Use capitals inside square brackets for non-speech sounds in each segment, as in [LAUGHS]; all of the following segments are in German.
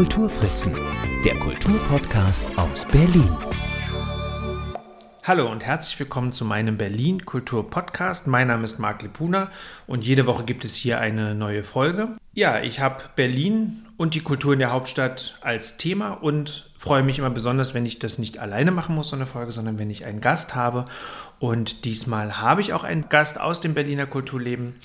Kulturfritzen, der Kulturpodcast aus Berlin. Hallo und herzlich willkommen zu meinem Berlin Kultur Podcast. Mein Name ist Marc Lepuna und jede Woche gibt es hier eine neue Folge. Ja, ich habe Berlin und die Kultur in der Hauptstadt als Thema und freue mich immer besonders, wenn ich das nicht alleine machen muss, so eine Folge, sondern wenn ich einen Gast habe. Und diesmal habe ich auch einen Gast aus dem Berliner Kulturleben.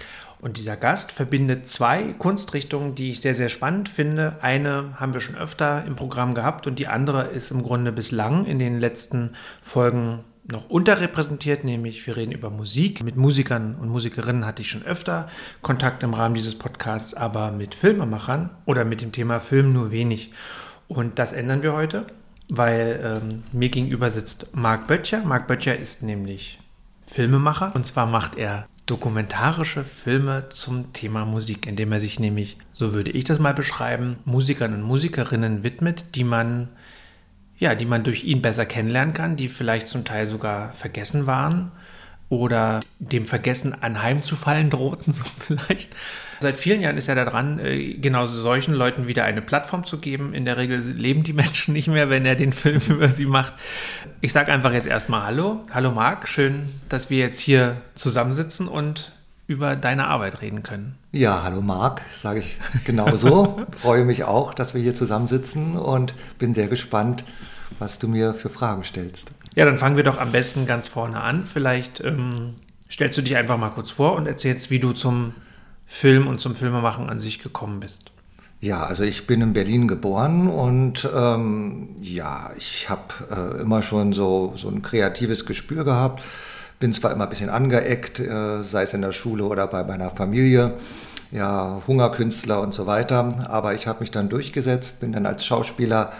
Und dieser Gast verbindet zwei Kunstrichtungen, die ich sehr, sehr spannend finde. Eine haben wir schon öfter im Programm gehabt und die andere ist im Grunde bislang in den letzten Folgen noch unterrepräsentiert, nämlich wir reden über Musik. Mit Musikern und Musikerinnen hatte ich schon öfter Kontakt im Rahmen dieses Podcasts, aber mit Filmemachern oder mit dem Thema Film nur wenig. Und das ändern wir heute, weil ähm, mir gegenüber sitzt Marc Böttcher. Marc Böttcher ist nämlich Filmemacher und zwar macht er dokumentarische Filme zum Thema Musik, indem er sich nämlich, so würde ich das mal beschreiben, Musikern und Musikerinnen widmet, die man ja, die man durch ihn besser kennenlernen kann, die vielleicht zum Teil sogar vergessen waren oder dem Vergessen anheimzufallen drohten, [LAUGHS] so vielleicht. Seit vielen Jahren ist er da dran, äh, genau solchen Leuten wieder eine Plattform zu geben. In der Regel leben die [LAUGHS] Menschen nicht mehr, wenn er den Film [LAUGHS] über sie macht. Ich sage einfach jetzt erstmal Hallo. Hallo Marc, schön, dass wir jetzt hier zusammensitzen und über deine Arbeit reden können. Ja, hallo Marc, sage ich genauso. [LAUGHS] Freue mich auch, dass wir hier zusammensitzen und bin sehr gespannt, was du mir für Fragen stellst. Ja, dann fangen wir doch am besten ganz vorne an. Vielleicht ähm, stellst du dich einfach mal kurz vor und erzählst, wie du zum Film und zum Filmemachen an sich gekommen bist. Ja, also ich bin in Berlin geboren und ähm, ja, ich habe äh, immer schon so, so ein kreatives Gespür gehabt bin zwar immer ein bisschen angeeckt, äh, sei es in der Schule oder bei meiner Familie, ja, Hungerkünstler und so weiter, aber ich habe mich dann durchgesetzt, bin dann als Schauspieler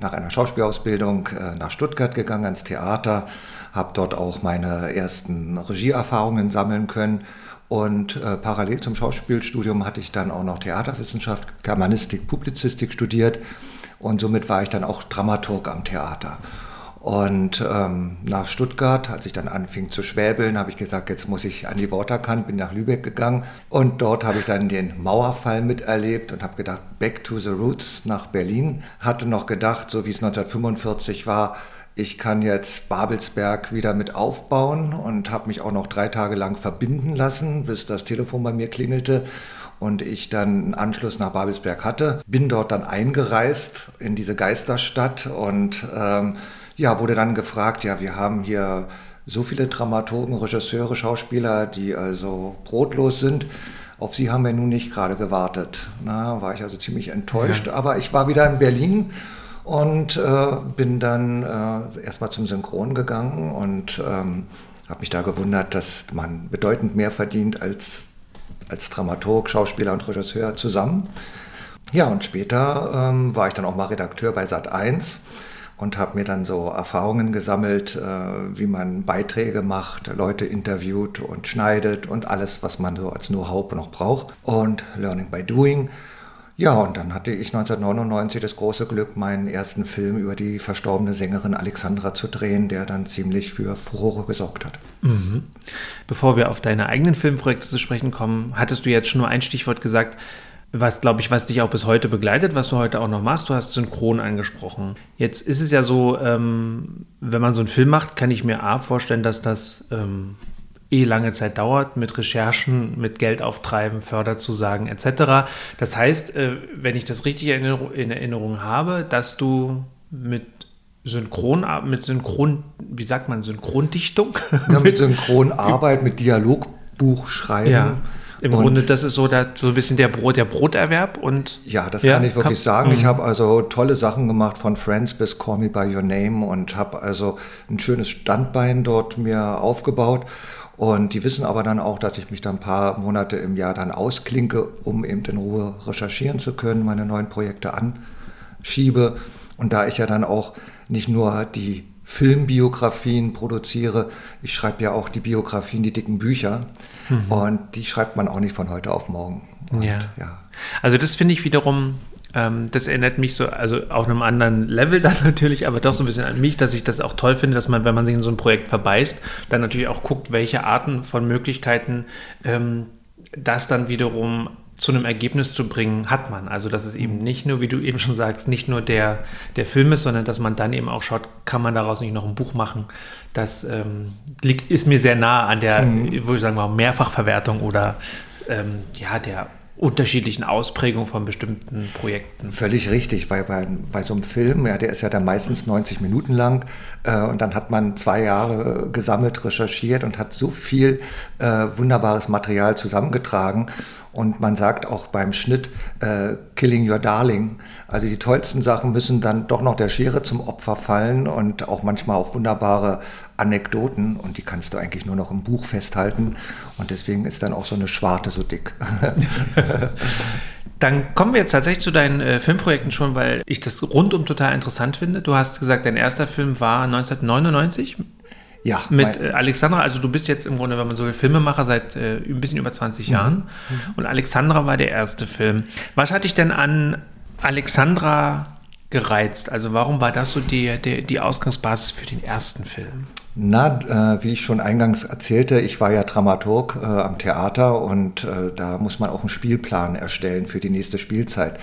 nach einer Schauspielausbildung äh, nach Stuttgart gegangen, ans Theater, habe dort auch meine ersten Regieerfahrungen sammeln können und äh, parallel zum Schauspielstudium hatte ich dann auch noch Theaterwissenschaft, Germanistik, Publizistik studiert und somit war ich dann auch Dramaturg am Theater. Und ähm, nach Stuttgart, als ich dann anfing zu schwäbeln, habe ich gesagt, jetzt muss ich an die Waterkant, bin nach Lübeck gegangen. Und dort habe ich dann den Mauerfall miterlebt und habe gedacht, back to the roots nach Berlin. Hatte noch gedacht, so wie es 1945 war, ich kann jetzt Babelsberg wieder mit aufbauen und habe mich auch noch drei Tage lang verbinden lassen, bis das Telefon bei mir klingelte und ich dann einen Anschluss nach Babelsberg hatte. Bin dort dann eingereist in diese Geisterstadt und ähm, ja, wurde dann gefragt, ja, wir haben hier so viele Dramaturgen, Regisseure, Schauspieler, die also brotlos sind. Auf sie haben wir nun nicht gerade gewartet. Na, war ich also ziemlich enttäuscht. Ja. Aber ich war wieder in Berlin und äh, bin dann äh, erstmal zum Synchron gegangen und ähm, habe mich da gewundert, dass man bedeutend mehr verdient als, als Dramaturg, Schauspieler und Regisseur zusammen. Ja, und später ähm, war ich dann auch mal Redakteur bei Sat 1 und habe mir dann so Erfahrungen gesammelt, äh, wie man Beiträge macht, Leute interviewt und schneidet und alles, was man so als Know-how noch braucht. Und Learning by Doing. Ja, und dann hatte ich 1999 das große Glück, meinen ersten Film über die verstorbene Sängerin Alexandra zu drehen, der dann ziemlich für Furore gesorgt hat. Mhm. Bevor wir auf deine eigenen Filmprojekte zu sprechen kommen, hattest du jetzt schon nur ein Stichwort gesagt, was, glaube ich, was dich auch bis heute begleitet, was du heute auch noch machst. Du hast Synchron angesprochen. Jetzt ist es ja so, ähm, wenn man so einen Film macht, kann ich mir A vorstellen, dass das ähm, eh lange Zeit dauert mit Recherchen, mit Geld auftreiben, Förderzusagen etc. Das heißt, äh, wenn ich das richtig in Erinnerung habe, dass du mit Synchron, mit Synchron, wie sagt man, Synchrondichtung? Ja, mit [LAUGHS] Synchronarbeit, mit Dialogbuchschreiben. Ja im und Grunde, das ist so, der, so ein bisschen der, Brot, der Broterwerb und. Ja, das ja, kann ich wirklich sagen. Ich mhm. habe also tolle Sachen gemacht, von Friends bis Call Me By Your Name und habe also ein schönes Standbein dort mir aufgebaut. Und die wissen aber dann auch, dass ich mich dann ein paar Monate im Jahr dann ausklinke, um eben in Ruhe recherchieren zu können, meine neuen Projekte anschiebe. Und da ich ja dann auch nicht nur die Filmbiografien produziere. Ich schreibe ja auch die Biografien, die dicken Bücher. Mhm. Und die schreibt man auch nicht von heute auf morgen. Und, ja. ja. Also das finde ich wiederum, das erinnert mich so, also auf einem anderen Level [LAUGHS] dann natürlich, aber doch so ein bisschen an mich, dass ich das auch toll finde, dass man, wenn man sich in so ein Projekt verbeißt, dann natürlich auch guckt, welche Arten von Möglichkeiten ähm, das dann wiederum zu einem Ergebnis zu bringen, hat man. Also dass es eben nicht nur, wie du eben schon sagst, nicht nur der, der Film ist, sondern dass man dann eben auch schaut, kann man daraus nicht noch ein Buch machen. Das ähm, liegt, ist mir sehr nah an der, mhm. würde ich sagen, Mehrfachverwertung oder ähm, ja, der unterschiedlichen Ausprägungen von bestimmten Projekten. Völlig richtig, weil bei, bei so einem Film, ja, der ist ja dann meistens 90 Minuten lang äh, und dann hat man zwei Jahre gesammelt, recherchiert und hat so viel äh, wunderbares Material zusammengetragen und man sagt auch beim Schnitt äh, Killing Your Darling. Also die tollsten Sachen müssen dann doch noch der Schere zum Opfer fallen und auch manchmal auch wunderbare Anekdoten und die kannst du eigentlich nur noch im Buch festhalten und deswegen ist dann auch so eine Schwarte so dick. [LAUGHS] Dann kommen wir jetzt tatsächlich zu deinen äh, Filmprojekten schon, weil ich das rundum total interessant finde. Du hast gesagt, dein erster Film war 1999 ja, mit äh, Alexandra, also du bist jetzt im Grunde, wenn man so will, Filmemacher seit äh, ein bisschen über 20 mhm. Jahren. Mhm. Und Alexandra war der erste Film. Was hat dich denn an Alexandra gereizt? Also warum war das so die, die, die Ausgangsbasis für den ersten Film? Na, äh, wie ich schon eingangs erzählte, ich war ja Dramaturg äh, am Theater und äh, da muss man auch einen Spielplan erstellen für die nächste Spielzeit.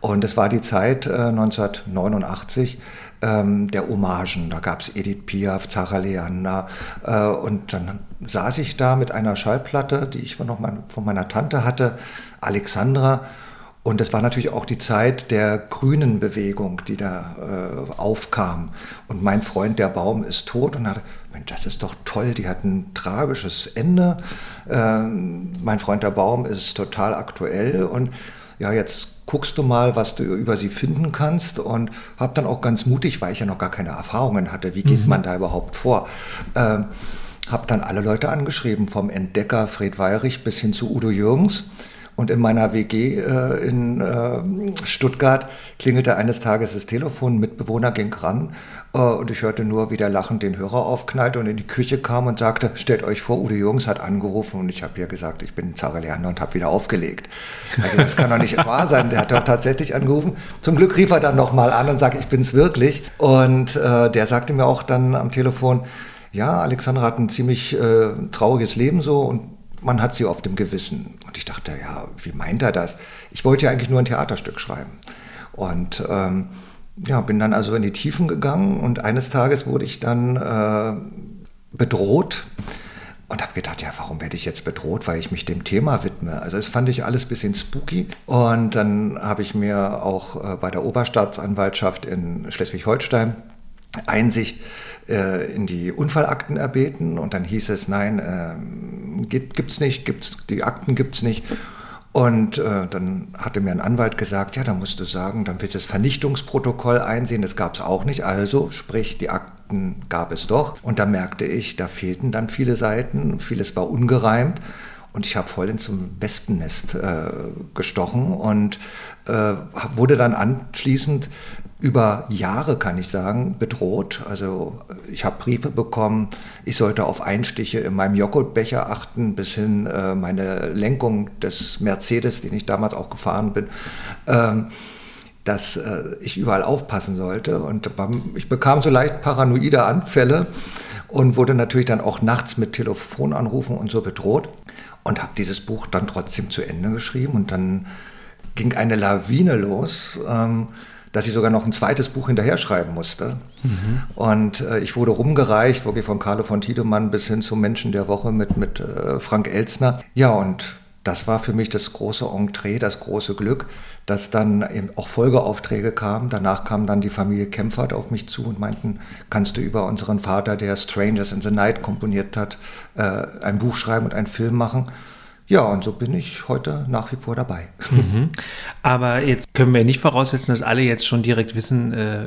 Und es war die Zeit 1989 äh, ähm, der Hommagen. Da gab es Edith Piaf, Zara Leander äh, und dann saß ich da mit einer Schallplatte, die ich von, noch mein, von meiner Tante hatte, Alexandra und es war natürlich auch die Zeit der grünen Bewegung, die da äh, aufkam. Und mein Freund, der Baum, ist tot und hat, Mensch, das ist doch toll, die hat ein tragisches Ende. Ähm, mein Freund, der Baum, ist total aktuell und ja, jetzt guckst du mal, was du über sie finden kannst und habe dann auch ganz mutig, weil ich ja noch gar keine Erfahrungen hatte, wie geht mhm. man da überhaupt vor, ähm, habe dann alle Leute angeschrieben, vom Entdecker Fred Weyrich bis hin zu Udo Jürgens und in meiner WG äh, in äh, Stuttgart klingelte eines Tages das Telefon, ein Mitbewohner ging ran äh, und ich hörte nur, wie der lachend den Hörer aufknallte und in die Küche kam und sagte, stellt euch vor, Udo Jürgens hat angerufen und ich habe ihr gesagt, ich bin Zara Leander und habe wieder aufgelegt. Also, das kann doch nicht [LAUGHS] wahr sein, der hat doch tatsächlich angerufen. Zum Glück rief er dann nochmal an und sagte, ich bin es wirklich. Und äh, der sagte mir auch dann am Telefon, ja, Alexandra hat ein ziemlich äh, trauriges Leben so und man hat sie auf dem Gewissen. Und ich dachte, ja, wie meint er das? Ich wollte ja eigentlich nur ein Theaterstück schreiben. Und ähm, ja, bin dann also in die Tiefen gegangen und eines Tages wurde ich dann äh, bedroht und habe gedacht, ja, warum werde ich jetzt bedroht, weil ich mich dem Thema widme? Also das fand ich alles ein bisschen spooky. Und dann habe ich mir auch äh, bei der Oberstaatsanwaltschaft in Schleswig-Holstein Einsicht äh, in die Unfallakten erbeten und dann hieß es, nein, äh, gibt es nicht, gibt's, die Akten gibt es nicht. Und äh, dann hatte mir ein Anwalt gesagt, ja, da musst du sagen, dann wird das Vernichtungsprotokoll einsehen, das gab es auch nicht. Also, sprich, die Akten gab es doch. Und da merkte ich, da fehlten dann viele Seiten, vieles war ungereimt. Und ich habe voll ins Wespennest äh, gestochen und äh, wurde dann anschließend über Jahre, kann ich sagen, bedroht. Also ich habe Briefe bekommen, ich sollte auf Einstiche in meinem Joghurtbecher achten, bis hin äh, meine Lenkung des Mercedes, den ich damals auch gefahren bin, ähm, dass äh, ich überall aufpassen sollte. Und ich bekam so leicht paranoide Anfälle und wurde natürlich dann auch nachts mit Telefonanrufen und so bedroht und habe dieses Buch dann trotzdem zu Ende geschrieben und dann ging eine Lawine los. Ähm, dass ich sogar noch ein zweites Buch hinterher schreiben musste. Mhm. Und äh, ich wurde rumgereicht, wirklich von Carlo von Tiedemann bis hin zum Menschen der Woche mit, mit äh, Frank Elzner. Ja, und das war für mich das große Entree, das große Glück, dass dann eben auch Folgeaufträge kamen. Danach kam dann die Familie Kempfert auf mich zu und meinten, kannst du über unseren Vater, der Strangers in the Night komponiert hat, äh, ein Buch schreiben und einen Film machen. Ja, und so bin ich heute nach wie vor dabei. Mhm. Aber jetzt können wir nicht voraussetzen, dass alle jetzt schon direkt wissen, äh,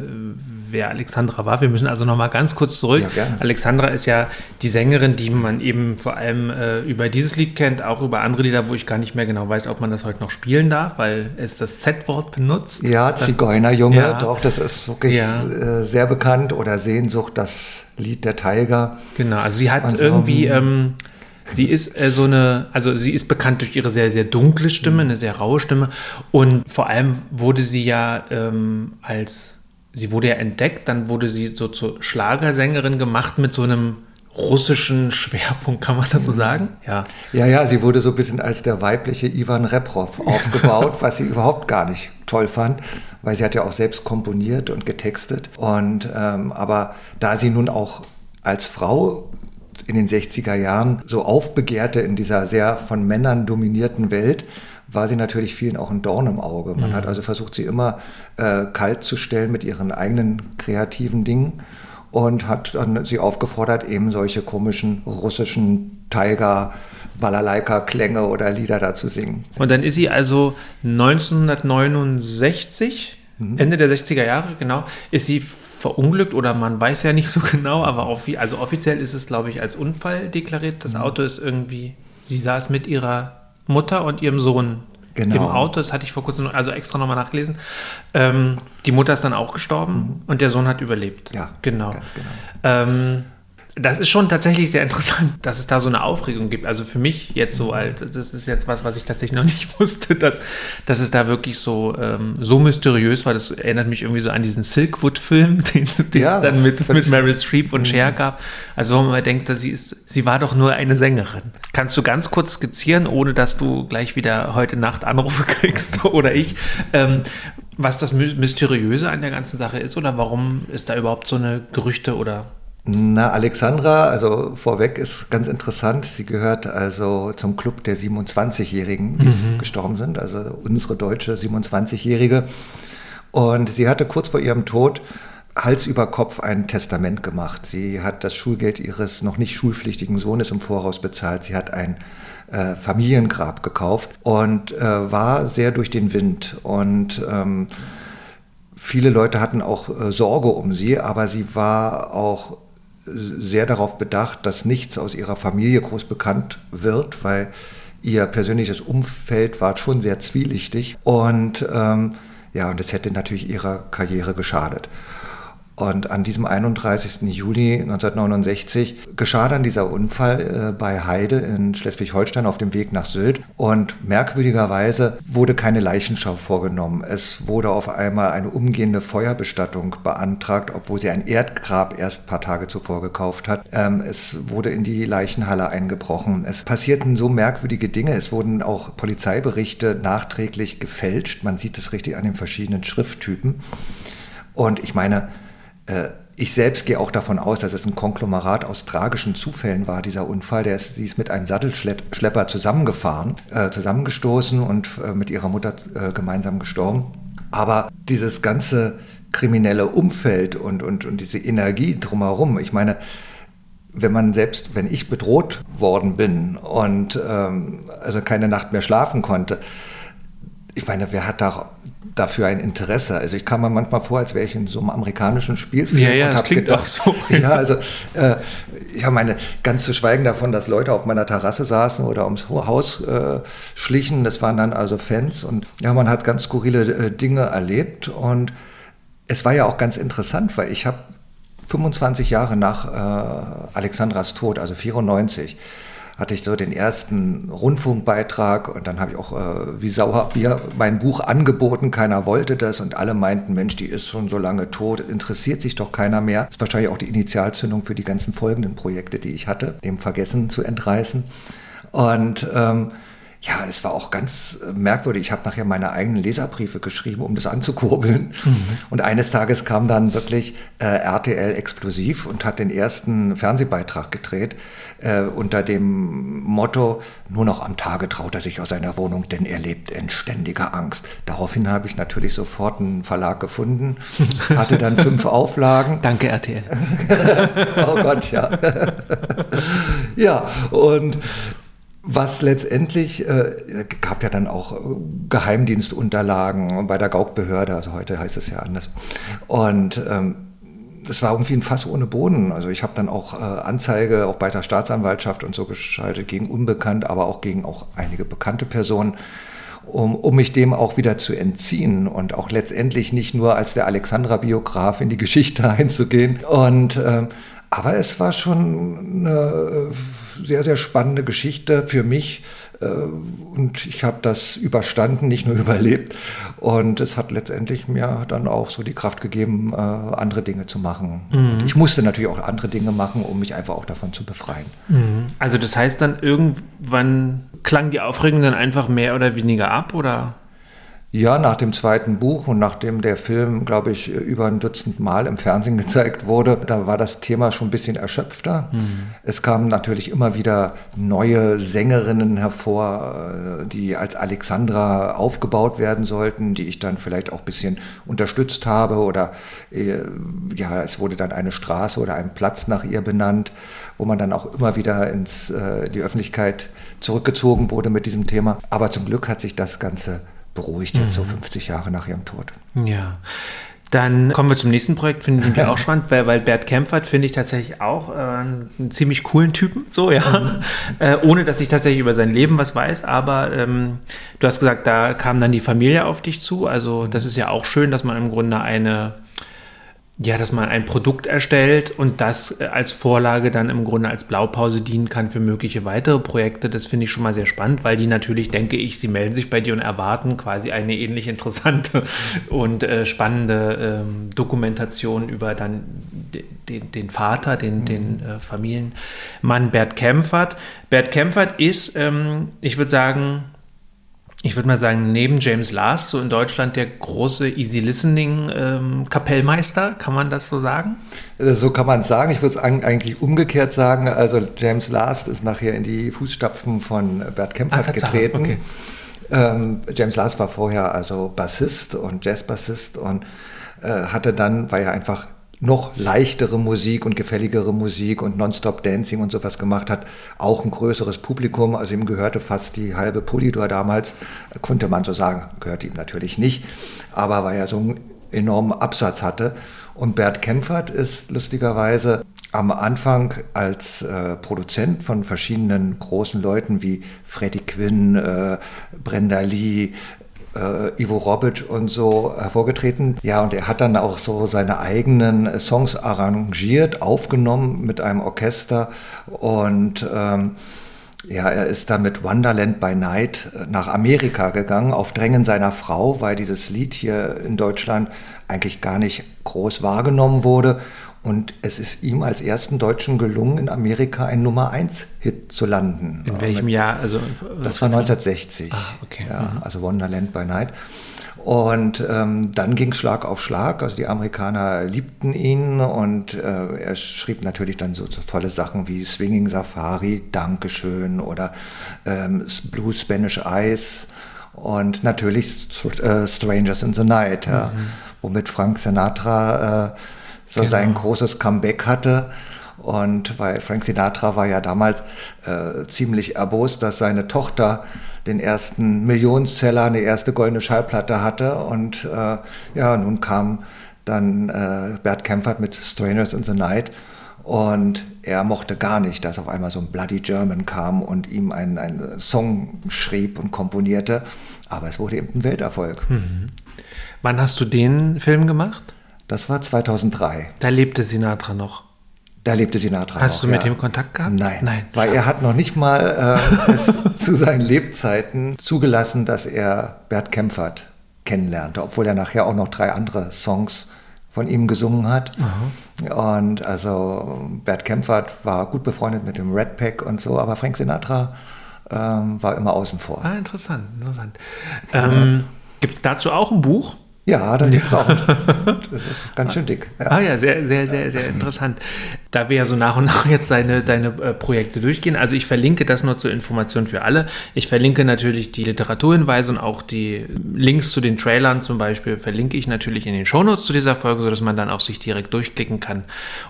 wer Alexandra war. Wir müssen also noch mal ganz kurz zurück. Ja, Alexandra ist ja die Sängerin, die man eben vor allem äh, über dieses Lied kennt, auch über andere Lieder, wo ich gar nicht mehr genau weiß, ob man das heute noch spielen darf, weil es das Z-Wort benutzt. Ja, Zigeunerjunge, ja. doch, das ist wirklich ja. äh, sehr bekannt. Oder Sehnsucht, das Lied der Tiger. Genau, also sie hat irgendwie... Ähm, Sie ist äh, so eine, also sie ist bekannt durch ihre sehr, sehr dunkle Stimme, eine sehr raue Stimme. Und vor allem wurde sie ja ähm, als, sie wurde ja entdeckt, dann wurde sie so zur Schlagersängerin gemacht mit so einem russischen Schwerpunkt, kann man das so sagen? Ja. Ja, ja, sie wurde so ein bisschen als der weibliche Ivan Reprov aufgebaut, [LAUGHS] was sie überhaupt gar nicht toll fand, weil sie hat ja auch selbst komponiert und getextet. Und ähm, aber da sie nun auch als Frau in den 60er Jahren so aufbegehrte in dieser sehr von Männern dominierten Welt, war sie natürlich vielen auch ein Dorn im Auge. Man mhm. hat also versucht, sie immer äh, kalt zu stellen mit ihren eigenen kreativen Dingen und hat dann sie aufgefordert, eben solche komischen russischen Tiger Balalaika-Klänge oder Lieder da zu singen. Und dann ist sie also 1969, mhm. Ende der 60er Jahre, genau, ist sie verunglückt oder man weiß ja nicht so [LAUGHS] genau, aber auf, also offiziell ist es, glaube ich, als Unfall deklariert. Das mhm. Auto ist irgendwie, sie saß mit ihrer Mutter und ihrem Sohn genau. im Auto. Das hatte ich vor kurzem also extra nochmal nachgelesen. Ähm, die Mutter ist dann auch gestorben mhm. und der Sohn hat überlebt. Ja, genau. Ganz genau. Ähm, das ist schon tatsächlich sehr interessant, [LAUGHS] dass es da so eine Aufregung gibt. Also für mich jetzt so alt, das ist jetzt was, was ich tatsächlich noch [LAUGHS] nicht wusste, dass, dass es da wirklich so, ähm, so mysteriös war. Das erinnert mich irgendwie so an diesen Silkwood-Film, [LAUGHS] den, den ja, es dann mit, mit Meryl Streep und Cher mhm. gab. Also wo man denkt, sie, ist, sie war doch nur eine Sängerin. Kannst du ganz kurz skizzieren, ohne dass du gleich wieder heute Nacht Anrufe kriegst oder ich, ähm, was das Mysteriöse an der ganzen Sache ist oder warum ist da überhaupt so eine Gerüchte oder na, Alexandra, also vorweg ist ganz interessant. Sie gehört also zum Club der 27-Jährigen, die mhm. gestorben sind, also unsere deutsche 27-Jährige. Und sie hatte kurz vor ihrem Tod Hals über Kopf ein Testament gemacht. Sie hat das Schulgeld ihres noch nicht schulpflichtigen Sohnes im Voraus bezahlt. Sie hat ein äh, Familiengrab gekauft und äh, war sehr durch den Wind. Und ähm, viele Leute hatten auch äh, Sorge um sie, aber sie war auch sehr darauf bedacht, dass nichts aus ihrer Familie groß bekannt wird, weil ihr persönliches Umfeld war schon sehr zwielichtig und ähm, ja, und es hätte natürlich ihrer Karriere geschadet. Und an diesem 31. Juli 1969 geschah dann dieser Unfall äh, bei Heide in Schleswig-Holstein auf dem Weg nach Sylt. Und merkwürdigerweise wurde keine Leichenschau vorgenommen. Es wurde auf einmal eine umgehende Feuerbestattung beantragt, obwohl sie ein Erdgrab erst ein paar Tage zuvor gekauft hat. Ähm, es wurde in die Leichenhalle eingebrochen. Es passierten so merkwürdige Dinge. Es wurden auch Polizeiberichte nachträglich gefälscht. Man sieht es richtig an den verschiedenen Schrifttypen. Und ich meine, ich selbst gehe auch davon aus, dass es ein Konglomerat aus tragischen Zufällen war, dieser Unfall. Der ist, sie ist mit einem Sattelschlepper zusammengefahren, äh, zusammengestoßen und äh, mit ihrer Mutter äh, gemeinsam gestorben. Aber dieses ganze kriminelle Umfeld und, und, und diese Energie drumherum, ich meine, wenn man selbst, wenn ich bedroht worden bin und ähm, also keine Nacht mehr schlafen konnte, ich meine, wer hat da dafür ein Interesse? Also ich kam mir manchmal vor, als wäre ich in so einem amerikanischen Spielfilm ja, ja, und habe gedacht, so. ja, also äh, ja, meine, ganz zu schweigen davon, dass Leute auf meiner Terrasse saßen oder ums Haus äh, schlichen, das waren dann also Fans und ja, man hat ganz skurrile äh, Dinge erlebt und es war ja auch ganz interessant, weil ich habe 25 Jahre nach äh, Alexandras Tod, also 94, hatte ich so den ersten Rundfunkbeitrag und dann habe ich auch äh, wie Sauerbier mein Buch angeboten. Keiner wollte das und alle meinten, Mensch, die ist schon so lange tot, interessiert sich doch keiner mehr. Das ist wahrscheinlich auch die Initialzündung für die ganzen folgenden Projekte, die ich hatte, dem Vergessen zu entreißen. Und ähm, ja, das war auch ganz äh, merkwürdig. Ich habe nachher meine eigenen Leserbriefe geschrieben, um das anzukurbeln. Mhm. Und eines Tages kam dann wirklich äh, RTL explosiv und hat den ersten Fernsehbeitrag gedreht äh, unter dem Motto, nur noch am Tage traut er sich aus seiner Wohnung, denn er lebt in ständiger Angst. Daraufhin habe ich natürlich sofort einen Verlag gefunden, [LAUGHS] hatte dann fünf Auflagen. Danke RTL. [LAUGHS] oh Gott, ja. [LAUGHS] ja, und was letztendlich äh, gab ja dann auch Geheimdienstunterlagen bei der Gaukbehörde, also heute heißt es ja anders. Und ähm, es war irgendwie ein Fass ohne Boden. Also ich habe dann auch äh, Anzeige auch bei der Staatsanwaltschaft und so geschaltet gegen unbekannt, aber auch gegen auch einige bekannte Personen, um, um mich dem auch wieder zu entziehen und auch letztendlich nicht nur als der Alexandra-Biograf in die Geschichte [LAUGHS] einzugehen. Und ähm, aber es war schon eine äh, sehr, sehr spannende Geschichte für mich, Äh, und ich habe das überstanden, nicht nur [LAUGHS] überlebt. Und es hat letztendlich mir dann auch so die Kraft gegeben, äh, andere Dinge zu machen. Mhm. ich musste natürlich auch andere Dinge machen, um mich einfach auch davon zu befreien. Mhm. Also das heißt dann irgendwann klang die Aufregung dann einfach mehr oder weniger ab, oder? Ja, nach dem zweiten Buch und nachdem der Film, glaube ich, über ein Dutzend Mal im Fernsehen [LAUGHS] gezeigt wurde, da war das Thema schon ein bisschen erschöpfter. Mhm. Es kamen natürlich immer wieder neue Sängerinnen hervor, äh, die als Alexandra aufgebaut werden sollten, die ich dann vielleicht auch ein bisschen unterstützt habe oder äh, ja, es wurde dann eine Straße oder ein Platz nach ihr benannt, wo man dann auch immer wieder ins äh, die Öffentlichkeit zurückgezogen wurde mit diesem Thema. Aber zum Glück hat sich das Ganze beruhigt jetzt mhm. so 50 Jahre nach ihrem Tod. Ja. Dann kommen wir zum nächsten Projekt, finde ich auch spannend, weil, weil Bert Kempfert finde ich tatsächlich auch äh, einen ziemlich coolen Typen, so ja, mhm. äh, ohne dass ich tatsächlich über sein Leben was weiß, aber ähm, du hast gesagt, da kam dann die Familie auf dich zu, also das ist ja auch schön, dass man im Grunde eine ja, dass man ein Produkt erstellt und das äh, als Vorlage dann im Grunde als Blaupause dienen kann für mögliche weitere Projekte. Das finde ich schon mal sehr spannend, weil die natürlich, denke ich, sie melden sich bei dir und erwarten quasi eine ähnlich interessante [LAUGHS] und äh, spannende ähm, Dokumentation über dann den, den Vater, den, mhm. den äh, Familienmann Bert Kempfert. Bert Kempfert ist, ähm, ich würde sagen, ich würde mal sagen, neben James Last so in Deutschland der große Easy Listening ähm, Kapellmeister, kann man das so sagen? Äh, so kann man es sagen. Ich würde es eigentlich umgekehrt sagen. Also James Last ist nachher in die Fußstapfen von Bert Kempfert ah, getreten. Okay. Ähm, James Last war vorher also Bassist und Jazzbassist und äh, hatte dann, weil er einfach noch leichtere Musik und gefälligere Musik und Nonstop Dancing und sowas gemacht hat, auch ein größeres Publikum. Also ihm gehörte fast die halbe Polydor damals, konnte man so sagen, gehörte ihm natürlich nicht, aber weil er so einen enormen Absatz hatte. Und Bert Kempfert ist lustigerweise am Anfang als äh, Produzent von verschiedenen großen Leuten wie Freddie Quinn, äh, Brenda Lee, äh, Ivo Robic und so hervorgetreten. Ja, und er hat dann auch so seine eigenen Songs arrangiert, aufgenommen mit einem Orchester und ähm, ja, er ist da mit Wonderland by Night äh, nach Amerika gegangen, auf Drängen seiner Frau, weil dieses Lied hier in Deutschland eigentlich gar nicht groß wahrgenommen wurde. Und es ist ihm als ersten Deutschen gelungen, in Amerika ein Nummer 1-Hit zu landen. In welchem Jahr? Also, das war 1960. Ah, okay. Ja, mhm. Also Wonderland by Night. Und ähm, dann ging Schlag auf Schlag. Also die Amerikaner liebten ihn und äh, er schrieb natürlich dann so, so, tolle Sachen wie Swinging Safari, Dankeschön oder ähm, Blue Spanish Eyes und natürlich äh, Strangers in the Night, ja, mhm. womit Frank Sinatra äh, so genau. sein großes Comeback hatte. Und weil Frank Sinatra war ja damals äh, ziemlich erbost, dass seine Tochter den ersten Millionenseller, eine erste goldene Schallplatte hatte. Und äh, ja, nun kam dann äh, Bert Kempfert mit Strangers in the Night. Und er mochte gar nicht, dass auf einmal so ein Bloody German kam und ihm einen, einen Song schrieb und komponierte. Aber es wurde eben ein Welterfolg. Mhm. Wann hast du den Film gemacht? Das war 2003. Da lebte Sinatra noch. Da lebte Sinatra Hast noch, du mit ja. ihm Kontakt gehabt? Nein, Nein. weil er hat noch nicht mal äh, es [LAUGHS] zu seinen Lebzeiten zugelassen, dass er Bert Kempfert kennenlernte, obwohl er nachher auch noch drei andere Songs von ihm gesungen hat. Aha. Und also Bert Kempfert war gut befreundet mit dem Red Pack und so, aber Frank Sinatra ähm, war immer außen vor. Ah, interessant, interessant. Ähm, Gibt es dazu auch ein Buch? Ja, da gibt es auch. Das ist ganz schön dick. Ja. Ah ja, sehr, sehr, sehr, sehr interessant. Da wir ja so nach und nach jetzt deine, deine äh, Projekte durchgehen, also ich verlinke das nur zur Information für alle. Ich verlinke natürlich die Literaturhinweise und auch die Links zu den Trailern zum Beispiel verlinke ich natürlich in den Shownotes zu dieser Folge, sodass man dann auch sich direkt durchklicken kann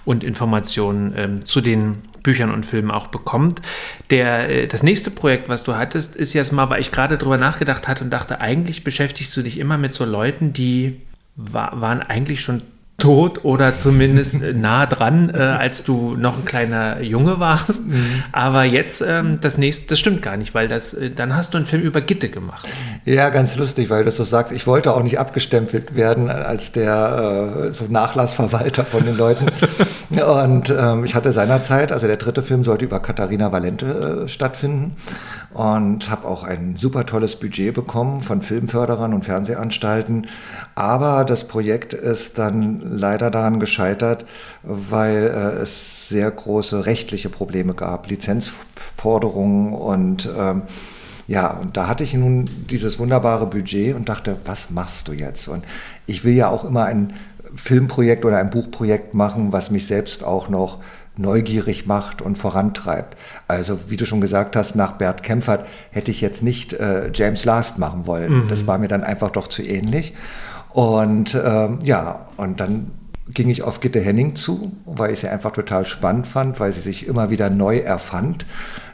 und Informationen ähm, zu den Büchern und Filmen auch bekommt. Der, äh, das nächste Projekt, was du hattest, ist jetzt mal, weil ich gerade drüber nachgedacht hatte und dachte, eigentlich beschäftigst du dich immer mit so Leuten, die war, waren eigentlich schon tot oder zumindest nah dran, äh, als du noch ein kleiner Junge warst. Mhm. Aber jetzt ähm, das nächste, das stimmt gar nicht, weil das, äh, dann hast du einen Film über Gitte gemacht. Ja, ganz lustig, weil du das so sagst. Ich wollte auch nicht abgestempelt werden als der äh, so Nachlassverwalter von den Leuten. [LAUGHS] und ähm, ich hatte seinerzeit, also der dritte Film sollte über Katharina Valente äh, stattfinden und habe auch ein super tolles Budget bekommen von Filmförderern und Fernsehanstalten. Aber das Projekt ist dann leider daran gescheitert, weil äh, es sehr große rechtliche Probleme gab, Lizenzforderungen und ähm, ja, und da hatte ich nun dieses wunderbare Budget und dachte, was machst du jetzt? Und ich will ja auch immer ein Filmprojekt oder ein Buchprojekt machen, was mich selbst auch noch neugierig macht und vorantreibt. Also wie du schon gesagt hast, nach Bert Kempfert hätte ich jetzt nicht äh, James Last machen wollen. Mhm. Das war mir dann einfach doch zu ähnlich. Und ähm, ja, und dann ging ich auf Gitte Henning zu, weil ich sie einfach total spannend fand, weil sie sich immer wieder neu erfand.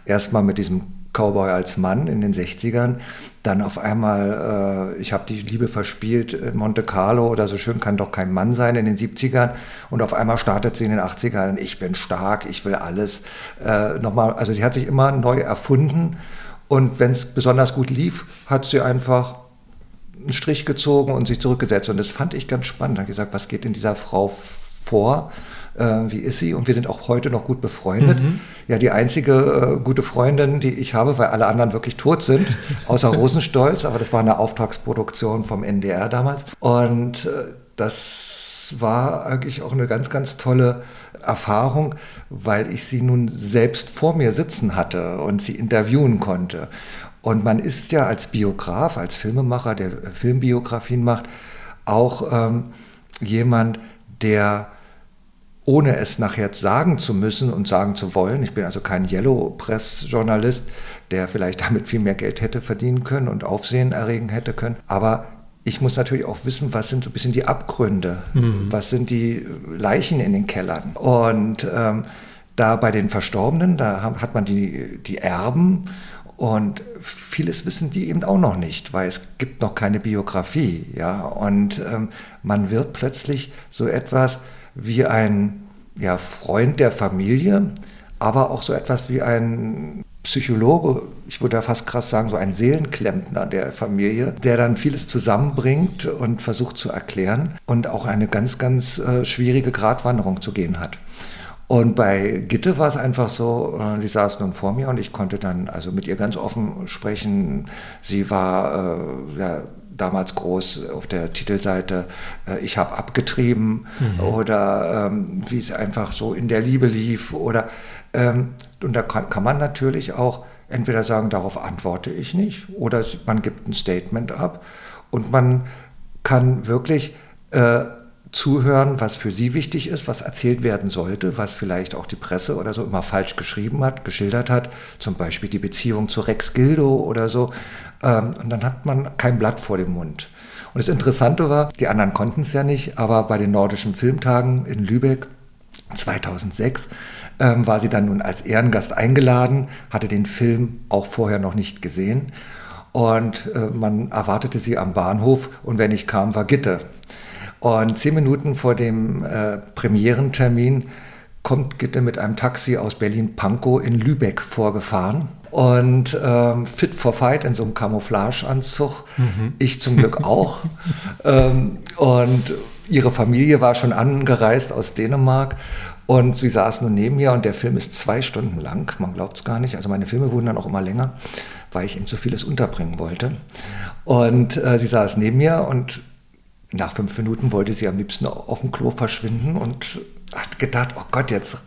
Erstmal mit diesem Cowboy als Mann in den 60ern, dann auf einmal, äh, ich habe die Liebe verspielt in Monte Carlo oder so schön kann doch kein Mann sein in den 70ern und auf einmal startet sie in den 80ern, ich bin stark, ich will alles. Äh, nochmal, also sie hat sich immer neu erfunden und wenn es besonders gut lief, hat sie einfach einen Strich gezogen und sich zurückgesetzt und das fand ich ganz spannend. Da habe gesagt, was geht in dieser Frau vor? äh, wie ist sie? Und wir sind auch heute noch gut befreundet. Mhm. Ja, die einzige äh, gute Freundin, die ich habe, weil alle anderen wirklich tot sind, [LAUGHS] außer Rosenstolz, aber das war eine Auftragsproduktion vom NDR damals. Und äh, das war eigentlich auch eine ganz, ganz tolle Erfahrung, weil ich sie nun selbst vor mir sitzen hatte und sie interviewen konnte. Und man ist ja als Biograf, als Filmemacher, der Filmbiografien macht, auch ähm, jemand, der ohne es nachher sagen zu müssen und sagen zu wollen. Ich bin also kein Yellow Press Journalist, der vielleicht damit viel mehr Geld hätte verdienen können und Aufsehen erregen hätte können. Aber ich muss natürlich auch wissen, was sind so ein bisschen die Abgründe, mhm. was sind die Leichen in den Kellern. Und ähm, da bei den Verstorbenen, da hat man die, die Erben und vieles wissen die eben auch noch nicht, weil es gibt noch keine Biografie. Ja? Und ähm, man wird plötzlich so etwas wie ein ja, Freund der Familie, aber auch so etwas wie ein Psychologe, ich würde ja fast krass sagen, so ein Seelenklempner der Familie, der dann vieles zusammenbringt und versucht zu erklären und auch eine ganz, ganz äh, schwierige Gratwanderung zu gehen hat. Und bei Gitte war es einfach so, äh, sie saß nun vor mir und ich konnte dann also mit ihr ganz offen sprechen. Sie war äh, ja, damals groß auf der Titelseite, äh, ich habe abgetrieben mhm. oder ähm, wie es einfach so in der Liebe lief oder ähm, und da kann, kann man natürlich auch entweder sagen, darauf antworte ich nicht oder man gibt ein Statement ab und man kann wirklich äh, zuhören, was für sie wichtig ist, was erzählt werden sollte, was vielleicht auch die Presse oder so immer falsch geschrieben hat, geschildert hat, zum Beispiel die Beziehung zu Rex Gildo oder so. Ähm, und dann hat man kein Blatt vor dem Mund. Und das Interessante war, die anderen konnten es ja nicht, aber bei den Nordischen Filmtagen in Lübeck 2006 ähm, war sie dann nun als Ehrengast eingeladen, hatte den Film auch vorher noch nicht gesehen. Und äh, man erwartete sie am Bahnhof und wenn ich kam, war Gitte. Und zehn Minuten vor dem äh, Premierentermin kommt Gitte mit einem Taxi aus Berlin-Pankow in Lübeck vorgefahren. Und ähm, fit for fight in so einem Camouflageanzug. Mhm. Ich zum Glück auch. [LAUGHS] ähm, und ihre Familie war schon angereist aus Dänemark. Und sie saß nun neben mir und der Film ist zwei Stunden lang. Man glaubt es gar nicht. Also meine Filme wurden dann auch immer länger, weil ich ihm so vieles unterbringen wollte. Und äh, sie saß neben mir und nach fünf Minuten wollte sie am liebsten auf dem Klo verschwinden und hat gedacht, oh Gott, jetzt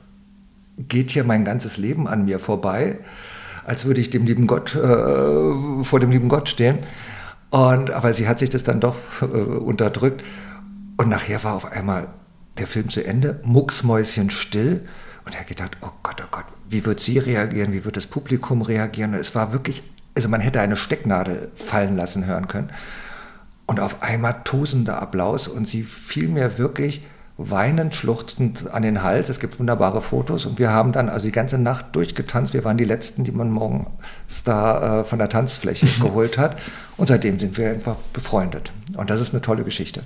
geht hier mein ganzes Leben an mir vorbei, als würde ich dem lieben Gott äh, vor dem lieben Gott stehen. Und, aber sie hat sich das dann doch äh, unterdrückt. Und nachher war auf einmal der Film zu Ende, mucksmäuschen still. Und er hat gedacht, oh Gott, oh Gott, wie wird sie reagieren, wie wird das Publikum reagieren? Es war wirklich, also man hätte eine Stecknadel fallen lassen hören können. Und auf einmal tosender Applaus und sie fiel mir wirklich weinend, schluchzend an den Hals. Es gibt wunderbare Fotos und wir haben dann also die ganze Nacht durchgetanzt. Wir waren die Letzten, die man morgens da äh, von der Tanzfläche [LAUGHS] geholt hat. Und seitdem sind wir einfach befreundet. Und das ist eine tolle Geschichte.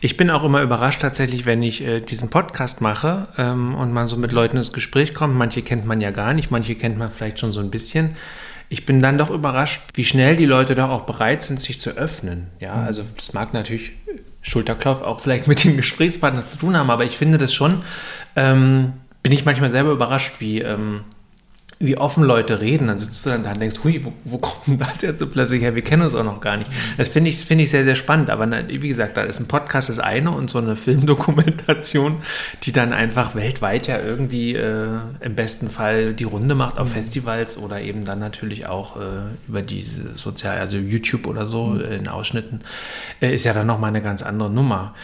Ich bin auch immer überrascht tatsächlich, wenn ich äh, diesen Podcast mache ähm, und man so mit Leuten ins Gespräch kommt. Manche kennt man ja gar nicht, manche kennt man vielleicht schon so ein bisschen. Ich bin dann doch überrascht, wie schnell die Leute doch auch bereit sind, sich zu öffnen. Ja, mhm. also das mag natürlich Schulterklopf auch vielleicht mit dem Gesprächspartner zu tun haben, aber ich finde das schon, ähm, bin ich manchmal selber überrascht, wie, ähm, wie offen Leute reden. Dann sitzt du dann da und denkst, hui, wo, wo kommt das jetzt so plötzlich her? Wir kennen uns auch noch gar nicht. Das finde ich, find ich sehr, sehr spannend. Aber wie gesagt, da ist ein Podcast das eine und so eine Filmdokumentation, die dann einfach weltweit ja irgendwie äh, im besten Fall die Runde macht auf mhm. Festivals oder eben dann natürlich auch äh, über diese sozial, also YouTube oder so mhm. in Ausschnitten, äh, ist ja dann nochmal eine ganz andere Nummer.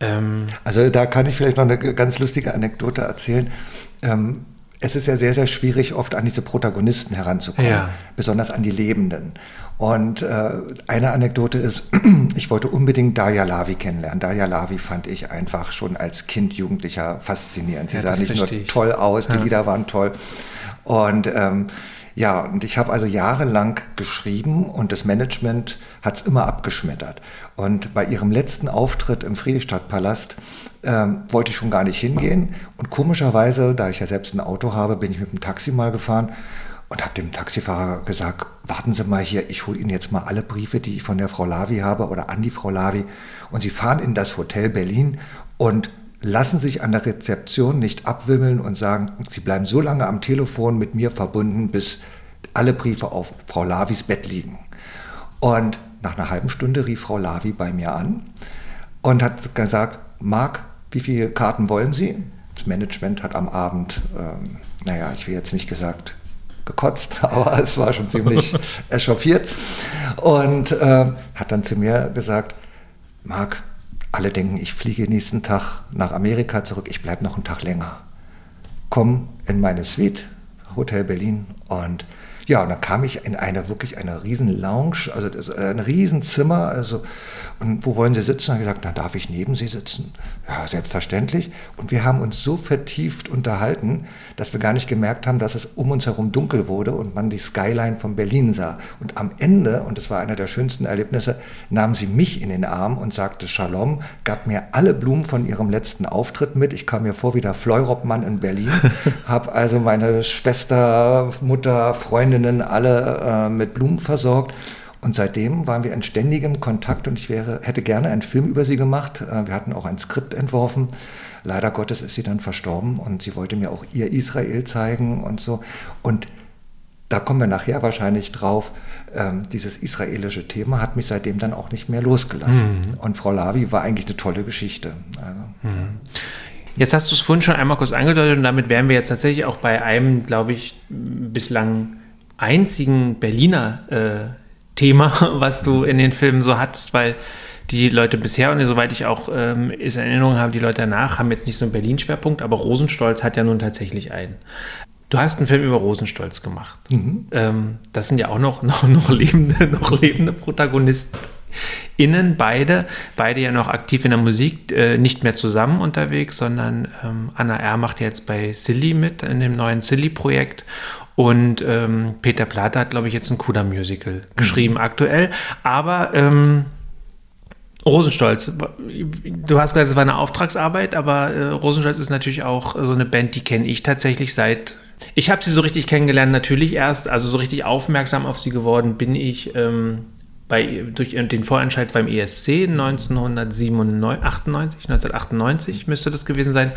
Ähm, also da kann ich vielleicht noch eine ganz lustige Anekdote erzählen. Ähm, es ist ja sehr, sehr schwierig, oft an diese Protagonisten heranzukommen, ja. besonders an die Lebenden. Und äh, eine Anekdote ist, [CLEARS THROAT] ich wollte unbedingt Daya Lavi kennenlernen. Daya Lavi fand ich einfach schon als Kind, Jugendlicher faszinierend. Sie ja, sah nicht nur toll aus, die. Lieder waren toll. Und ähm, ja, und ich habe also jahrelang geschrieben und das Management hat es immer abgeschmettert. Und bei ihrem letzten Auftritt im Friedrichstadtpalast ähm, wollte ich schon gar nicht hingehen. Und komischerweise, da ich ja selbst ein Auto habe, bin ich mit dem Taxi mal gefahren und habe dem Taxifahrer gesagt, warten Sie mal hier, ich hole Ihnen jetzt mal alle Briefe, die ich von der Frau Lavi habe oder an die Frau Lavi. Und Sie fahren in das Hotel Berlin und lassen sich an der Rezeption nicht abwimmeln und sagen, Sie bleiben so lange am Telefon mit mir verbunden, bis alle Briefe auf Frau Lavis Bett liegen. Und nach einer halben Stunde rief Frau Lavi bei mir an und hat gesagt, Marc, wie viele Karten wollen Sie? Das Management hat am Abend, ähm, naja, ich will jetzt nicht gesagt, gekotzt, [LAUGHS] aber es war schon ziemlich [LAUGHS] echauffiert und äh, hat dann zu mir gesagt, Marc, alle denken, ich fliege nächsten Tag nach Amerika zurück, ich bleibe noch einen Tag länger. Komm in meine Suite, Hotel Berlin und ja, und dann kam ich in eine wirklich eine riesen Lounge, also das, ein Riesenzimmer, also und wo wollen Sie sitzen? Hat gesagt, dann darf ich neben Sie sitzen. Ja, selbstverständlich. Und wir haben uns so vertieft unterhalten, dass wir gar nicht gemerkt haben, dass es um uns herum dunkel wurde und man die Skyline von Berlin sah. Und am Ende, und das war einer der schönsten Erlebnisse, nahm sie mich in den Arm und sagte Shalom, gab mir alle Blumen von ihrem letzten Auftritt mit. Ich kam mir vor wie der Fleuropmann in Berlin, [LAUGHS] habe also meine Schwester, Mutter, Freundinnen alle äh, mit Blumen versorgt. Und seitdem waren wir in ständigem Kontakt und ich wäre, hätte gerne einen Film über sie gemacht. Äh, wir hatten auch ein Skript entworfen. Leider Gottes ist sie dann verstorben und sie wollte mir auch ihr Israel zeigen und so. Und da kommen wir nachher wahrscheinlich drauf. Ähm, dieses israelische Thema hat mich seitdem dann auch nicht mehr losgelassen. Mhm. Und Frau Lavi war eigentlich eine tolle Geschichte. Also, mhm. Jetzt hast du es vorhin schon einmal kurz angedeutet und damit wären wir jetzt tatsächlich auch bei einem, glaube ich, bislang einzigen Berliner äh, Thema, [LAUGHS] was du in den Filmen so hattest, weil die Leute bisher und soweit ich auch ähm, in Erinnerung habe, die Leute danach haben jetzt nicht so einen Berlin-Schwerpunkt, aber Rosenstolz hat ja nun tatsächlich einen. Du hast einen Film über Rosenstolz gemacht. Mhm. Ähm, das sind ja auch noch, [LAUGHS] noch, noch, lebende, noch lebende Protagonisten. Innen beide, beide ja noch aktiv in der Musik, äh, nicht mehr zusammen unterwegs, sondern ähm, Anna R. macht jetzt bei Silly mit in dem neuen Silly-Projekt und ähm, Peter Plater hat, glaube ich, jetzt ein Kuda-Musical geschrieben mhm. aktuell. Aber ähm, Rosenstolz, du hast gesagt, es war eine Auftragsarbeit, aber äh, Rosenstolz ist natürlich auch so eine Band, die kenne ich tatsächlich seit. Ich habe sie so richtig kennengelernt, natürlich erst, also so richtig aufmerksam auf sie geworden bin ich ähm, bei, durch den Vorentscheid beim ESC 1998, 1998 müsste das gewesen sein,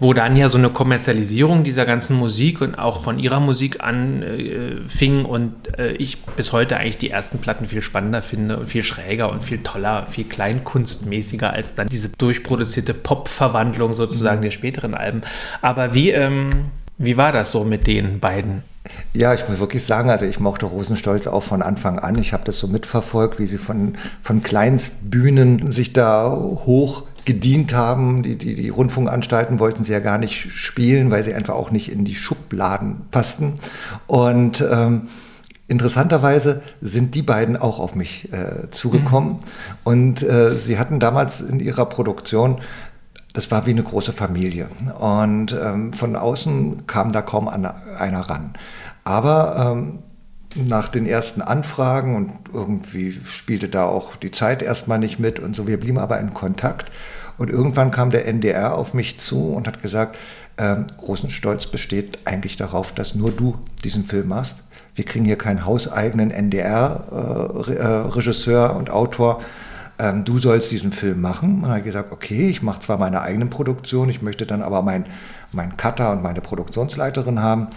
wo dann ja so eine Kommerzialisierung dieser ganzen Musik und auch von ihrer Musik anfing äh, und äh, ich bis heute eigentlich die ersten Platten viel spannender finde und viel schräger und viel toller, viel kleinkunstmäßiger als dann diese durchproduzierte Pop-Verwandlung sozusagen mhm. der späteren Alben. Aber wie, ähm, wie war das so mit den beiden? Ja, ich muss wirklich sagen, also ich mochte Rosenstolz auch von Anfang an. Ich habe das so mitverfolgt, wie sie von, von Kleinstbühnen sich da hoch gedient haben. Die, die, die Rundfunkanstalten wollten sie ja gar nicht spielen, weil sie einfach auch nicht in die Schubladen passten. Und ähm, interessanterweise sind die beiden auch auf mich äh, zugekommen. Mhm. Und äh, sie hatten damals in ihrer Produktion das war wie eine große Familie. Und ähm, von außen kam da kaum an, einer ran. Aber ähm, nach den ersten Anfragen und irgendwie spielte da auch die Zeit erstmal nicht mit und so, wir blieben aber in Kontakt. Und irgendwann kam der NDR auf mich zu und hat gesagt, ähm, Rosenstolz besteht eigentlich darauf, dass nur du diesen Film machst. Wir kriegen hier keinen hauseigenen NDR-Regisseur äh, äh und Autor, ähm, du sollst diesen Film machen. Und dann habe ich gesagt, okay, ich mache zwar meine eigene Produktion, ich möchte dann aber meinen mein Cutter und meine Produktionsleiterin haben.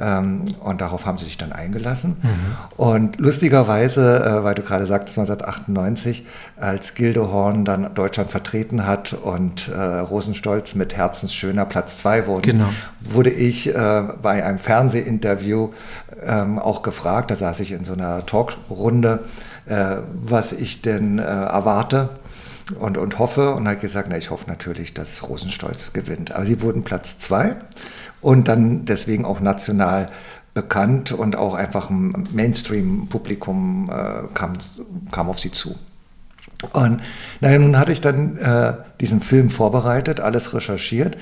Ähm, und darauf haben sie sich dann eingelassen. Mhm. Und lustigerweise, äh, weil du gerade sagtest, 1998, als Gildehorn dann Deutschland vertreten hat und äh, Rosenstolz mit Herzensschöner Platz 2 wurde, genau. wurde ich äh, bei einem Fernsehinterview ähm, auch gefragt, da saß ich in so einer Talkrunde, was ich denn äh, erwarte und, und hoffe und hat gesagt, na, ich hoffe natürlich, dass Rosenstolz gewinnt. Aber sie wurden Platz zwei und dann deswegen auch national bekannt und auch einfach ein Mainstream-Publikum äh, kam, kam auf sie zu. Und naja, nun hatte ich dann äh, diesen Film vorbereitet, alles recherchiert,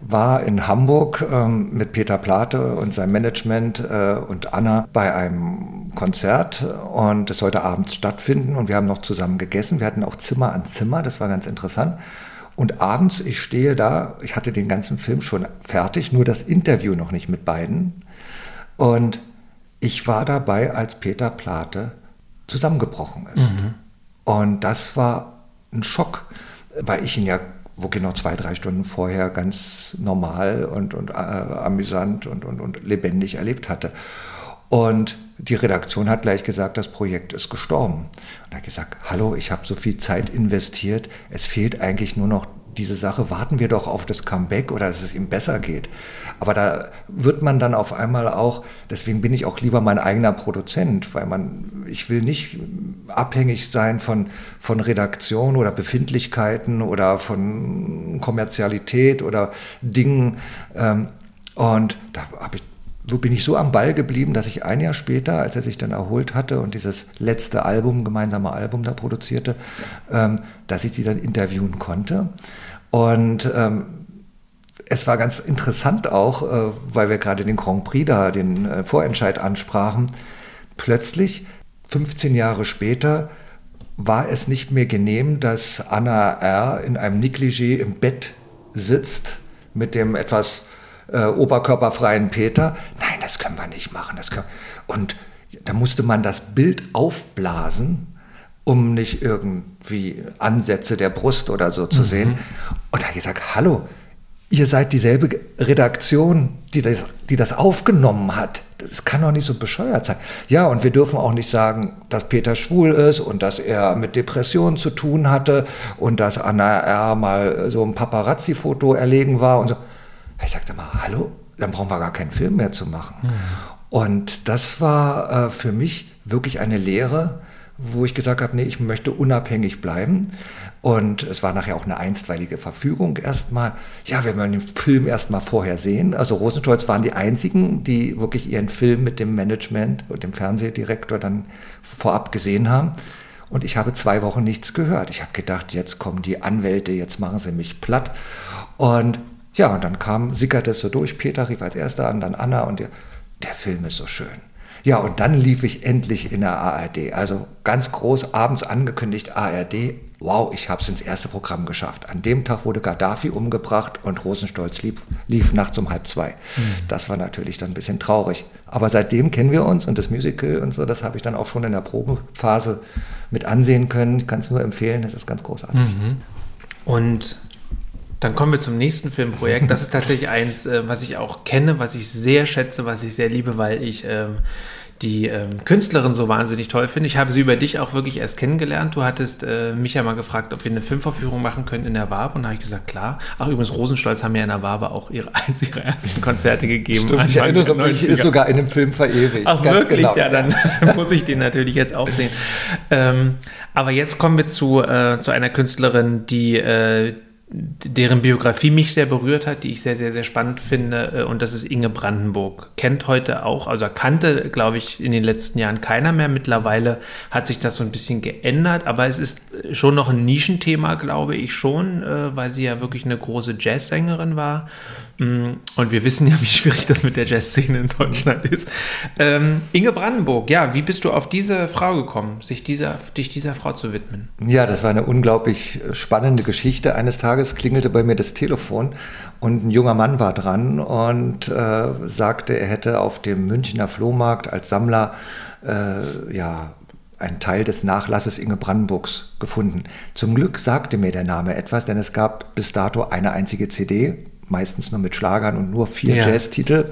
war in Hamburg ähm, mit Peter Plate und seinem Management äh, und Anna bei einem Konzert und es sollte abends stattfinden und wir haben noch zusammen gegessen. Wir hatten auch Zimmer an Zimmer, das war ganz interessant. Und abends, ich stehe da, ich hatte den ganzen Film schon fertig, nur das Interview noch nicht mit beiden. Und ich war dabei, als Peter Plate zusammengebrochen ist. Mhm. Und das war ein Schock, weil ich ihn ja wirklich noch zwei, drei Stunden vorher ganz normal und, und äh, amüsant und, und, und lebendig erlebt hatte. Und die Redaktion hat gleich gesagt, das Projekt ist gestorben. Und er hat gesagt, hallo, ich habe so viel Zeit investiert, es fehlt eigentlich nur noch diese Sache, warten wir doch auf das Comeback oder dass es ihm besser geht. Aber da wird man dann auf einmal auch, deswegen bin ich auch lieber mein eigener Produzent, weil man, ich will nicht abhängig sein von, von Redaktion oder Befindlichkeiten oder von Kommerzialität oder Dingen. Ähm, und da habe ich so bin ich so am Ball geblieben, dass ich ein Jahr später, als er sich dann erholt hatte und dieses letzte Album, gemeinsame Album da produzierte, ähm, dass ich sie dann interviewen konnte. Und ähm, es war ganz interessant auch, äh, weil wir gerade den Grand Prix da, den äh, Vorentscheid ansprachen. Plötzlich, 15 Jahre später, war es nicht mehr genehm, dass Anna R. in einem Negligé im Bett sitzt mit dem etwas äh, oberkörperfreien Peter. Nein, das können wir nicht machen. Das können Und da musste man das Bild aufblasen um nicht irgendwie Ansätze der Brust oder so zu mhm. sehen. Und da habe ich gesagt, hallo, ihr seid dieselbe Redaktion, die das, die das aufgenommen hat. Das kann doch nicht so bescheuert sein. Ja, und wir dürfen auch nicht sagen, dass Peter schwul ist und dass er mit Depressionen zu tun hatte und dass Anna R. mal so ein Paparazzi-Foto erlegen war und so. Ich sagte mal, hallo, dann brauchen wir gar keinen Film mehr zu machen. Mhm. Und das war äh, für mich wirklich eine Lehre, wo ich gesagt habe, nee, ich möchte unabhängig bleiben. Und es war nachher auch eine einstweilige Verfügung erstmal. Ja, wir wollen den Film erstmal vorher sehen. Also Rosenstolz waren die einzigen, die wirklich ihren Film mit dem Management und dem Fernsehdirektor dann vorab gesehen haben. Und ich habe zwei Wochen nichts gehört. Ich habe gedacht, jetzt kommen die Anwälte, jetzt machen sie mich platt. Und ja, und dann kam, sickerte es so durch. Peter rief als erster an, dann Anna und der, der Film ist so schön. Ja, und dann lief ich endlich in der ARD. Also ganz groß abends angekündigt ARD. Wow, ich habe es ins erste Programm geschafft. An dem Tag wurde Gaddafi umgebracht und Rosenstolz lief, lief nachts um halb zwei. Mhm. Das war natürlich dann ein bisschen traurig. Aber seitdem kennen wir uns und das Musical und so, das habe ich dann auch schon in der Probephase mit ansehen können. Ich kann es nur empfehlen, das ist ganz großartig. Mhm. Und dann kommen wir zum nächsten Filmprojekt. Das ist tatsächlich eins, äh, was ich auch kenne, was ich sehr schätze, was ich sehr liebe, weil ich ähm, die ähm, Künstlerin so wahnsinnig toll finde. Ich habe sie über dich auch wirklich erst kennengelernt. Du hattest äh, mich ja mal gefragt, ob wir eine Filmverführung machen können in der Wabe. Und da habe ich gesagt, klar. Ach, übrigens, Rosenstolz haben ja in der Wabe auch ihre, [LAUGHS] eins ihrer ersten Konzerte gegeben. Stimmt, ich erinnere mich, ist sogar in dem Film verewigt. Ach, wirklich? Genau. Ja, dann [LAUGHS] [LAUGHS] muss ich den natürlich jetzt auch sehen. Ähm, aber jetzt kommen wir zu, äh, zu einer Künstlerin, die, äh, deren Biografie mich sehr berührt hat, die ich sehr, sehr, sehr spannend finde. Äh, und das ist Inge Brandenburg. Kennt heute auch, also kannte, glaube ich, in den letzten Jahren keiner mehr. Mittlerweile hat sich das so ein bisschen geändert, aber es ist schon noch ein Nischenthema, glaube ich schon, äh, weil sie ja wirklich eine große Jazzsängerin war. Mm, und wir wissen ja, wie schwierig das mit der Jazzszene in Deutschland ist. Ähm, Inge Brandenburg, ja, wie bist du auf diese Frau gekommen, sich dieser, dich dieser Frau zu widmen? Ja, das war eine unglaublich spannende Geschichte. Eines Tages klingelte bei mir das Telefon und ein junger Mann war dran und äh, sagte, er hätte auf dem Münchner Flohmarkt als Sammler äh, ja, einen Teil des Nachlasses Inge Brandenburgs gefunden. Zum Glück sagte mir der Name etwas, denn es gab bis dato eine einzige CD meistens nur mit Schlagern und nur vier ja. Jazztitel.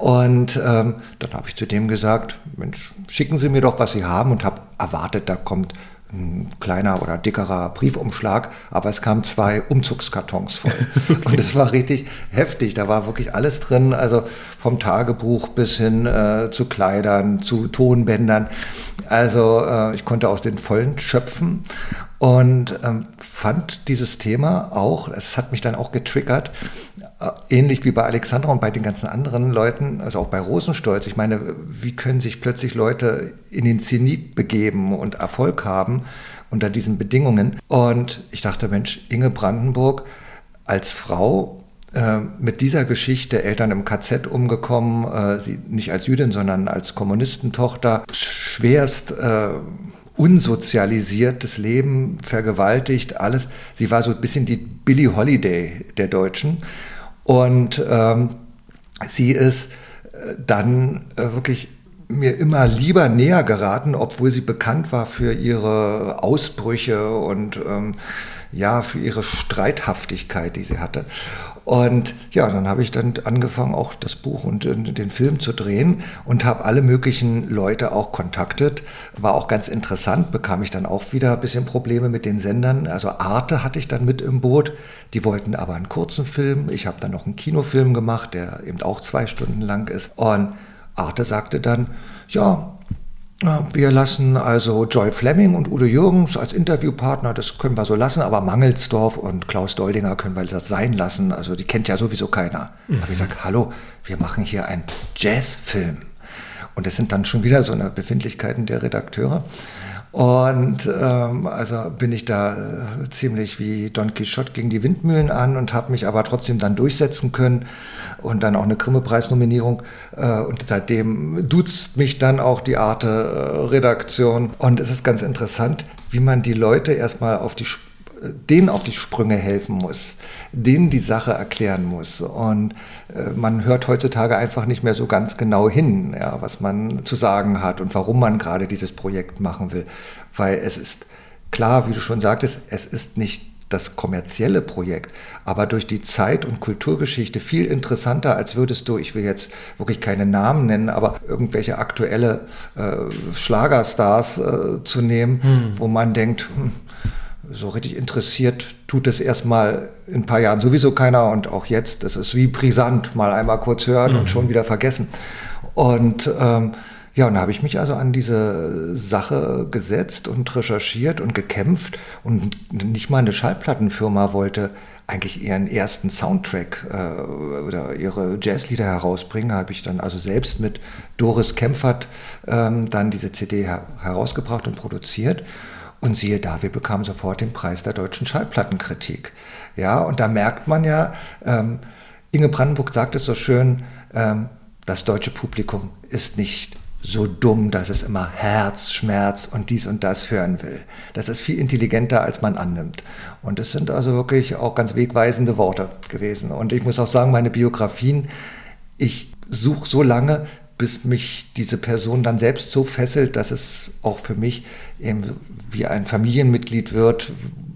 Und ähm, dann habe ich zu dem gesagt, Mensch, schicken Sie mir doch, was Sie haben und habe erwartet, da kommt ein kleiner oder dickerer Briefumschlag, aber es kamen zwei Umzugskartons voll. [LAUGHS] okay. Und es war richtig heftig. Da war wirklich alles drin, also vom Tagebuch bis hin äh, zu Kleidern, zu Tonbändern. Also äh, ich konnte aus den Vollen schöpfen und ähm, fand dieses Thema auch, es hat mich dann auch getriggert, ähnlich wie bei Alexandra und bei den ganzen anderen Leuten, also auch bei Rosenstolz. Ich meine, wie können sich plötzlich Leute in den Zenit begeben und Erfolg haben unter diesen Bedingungen? Und ich dachte, Mensch, Inge Brandenburg als Frau äh, mit dieser Geschichte, Eltern im KZ umgekommen, äh, sie nicht als Jüdin, sondern als Kommunistentochter, schwerst äh, unsozialisiertes Leben, vergewaltigt, alles. Sie war so ein bisschen die Billie Holiday der Deutschen. Und ähm, sie ist äh, dann äh, wirklich mir immer lieber näher geraten, obwohl sie bekannt war für ihre Ausbrüche und ähm, ja, für ihre Streithaftigkeit, die sie hatte. Und ja, dann habe ich dann angefangen, auch das Buch und den Film zu drehen und habe alle möglichen Leute auch kontaktet. War auch ganz interessant, bekam ich dann auch wieder ein bisschen Probleme mit den Sendern. Also Arte hatte ich dann mit im Boot. Die wollten aber einen kurzen Film. Ich habe dann noch einen Kinofilm gemacht, der eben auch zwei Stunden lang ist. Und Arte sagte dann, ja, wir lassen also Joy Fleming und Udo Jürgens als Interviewpartner, das können wir so lassen, aber Mangelsdorf und Klaus Doldinger können wir das sein lassen. Also die kennt ja sowieso keiner. Mhm. habe ich gesagt, hallo, wir machen hier einen Jazzfilm. Und das sind dann schon wieder so eine Befindlichkeiten der Redakteure. Und ähm, also bin ich da äh, ziemlich wie Don Quixote gegen die Windmühlen an und habe mich aber trotzdem dann durchsetzen können und dann auch eine Grimme-Preisnominierung. Äh, und seitdem duzt mich dann auch die Arte-Redaktion. Und es ist ganz interessant, wie man die Leute erstmal auf die denen auf die Sprünge helfen muss, denen die Sache erklären muss. Und äh, man hört heutzutage einfach nicht mehr so ganz genau hin, ja, was man zu sagen hat und warum man gerade dieses Projekt machen will. Weil es ist klar, wie du schon sagtest, es ist nicht das kommerzielle Projekt, aber durch die Zeit- und Kulturgeschichte viel interessanter, als würdest du, ich will jetzt wirklich keine Namen nennen, aber irgendwelche aktuelle äh, Schlagerstars äh, zu nehmen, hm. wo man denkt, hm, so richtig interessiert tut es erstmal in ein paar Jahren sowieso keiner und auch jetzt, das ist wie brisant, mal einmal kurz hören mhm. und schon wieder vergessen. Und ähm, ja, und da habe ich mich also an diese Sache gesetzt und recherchiert und gekämpft und nicht mal eine Schallplattenfirma wollte eigentlich ihren ersten Soundtrack äh, oder ihre Jazzlieder herausbringen. Da habe ich dann also selbst mit Doris Kempfert ähm, dann diese CD her herausgebracht und produziert. Und siehe da, wir bekamen sofort den Preis der deutschen Schallplattenkritik. Ja, und da merkt man ja, ähm, Inge Brandenburg sagt es so schön, ähm, das deutsche Publikum ist nicht so dumm, dass es immer Herz, Schmerz und dies und das hören will. Das ist viel intelligenter, als man annimmt. Und es sind also wirklich auch ganz wegweisende Worte gewesen. Und ich muss auch sagen, meine Biografien, ich suche so lange, bis mich diese Person dann selbst so fesselt, dass es auch für mich wie ein Familienmitglied wird,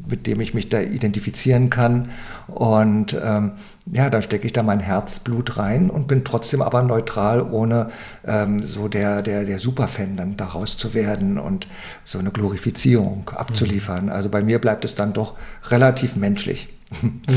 mit dem ich mich da identifizieren kann. Und ähm, ja, da stecke ich da mein Herzblut rein und bin trotzdem aber neutral, ohne ähm, so der, der, der Superfan dann daraus zu werden und so eine Glorifizierung abzuliefern. Mhm. Also bei mir bleibt es dann doch relativ menschlich.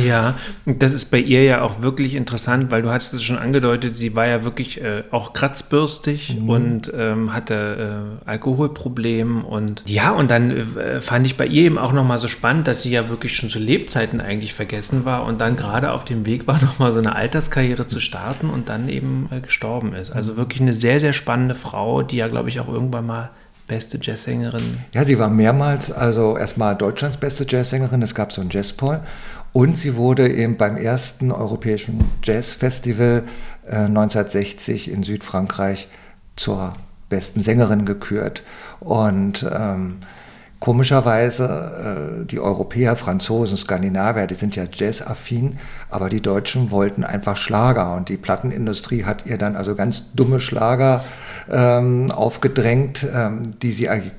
Ja, das ist bei ihr ja auch wirklich interessant, weil du hattest es schon angedeutet, sie war ja wirklich äh, auch kratzbürstig mhm. und ähm, hatte äh, Alkoholprobleme und ja, und dann äh, fand ich bei ihr eben auch nochmal so spannend, dass sie ja wirklich schon zu Lebzeiten eigentlich vergessen war und dann gerade auf dem Weg war, [LAUGHS] nochmal so eine Alterskarriere zu starten und dann eben äh, gestorben ist. Also wirklich eine sehr, sehr spannende Frau, die ja, glaube ich, auch irgendwann mal beste Jazzsängerin. Ja, sie war mehrmals, also erstmal Deutschlands beste Jazzsängerin. Es gab so ein Jazzpoll und sie wurde eben beim ersten europäischen Jazzfestival äh, 1960 in Südfrankreich zur besten Sängerin gekürt. Und ähm, komischerweise, äh, die Europäer, Franzosen, Skandinavier, die sind ja jazzaffin, aber die Deutschen wollten einfach Schlager. Und die Plattenindustrie hat ihr dann also ganz dumme Schlager ähm, aufgedrängt, ähm, die sie eigentlich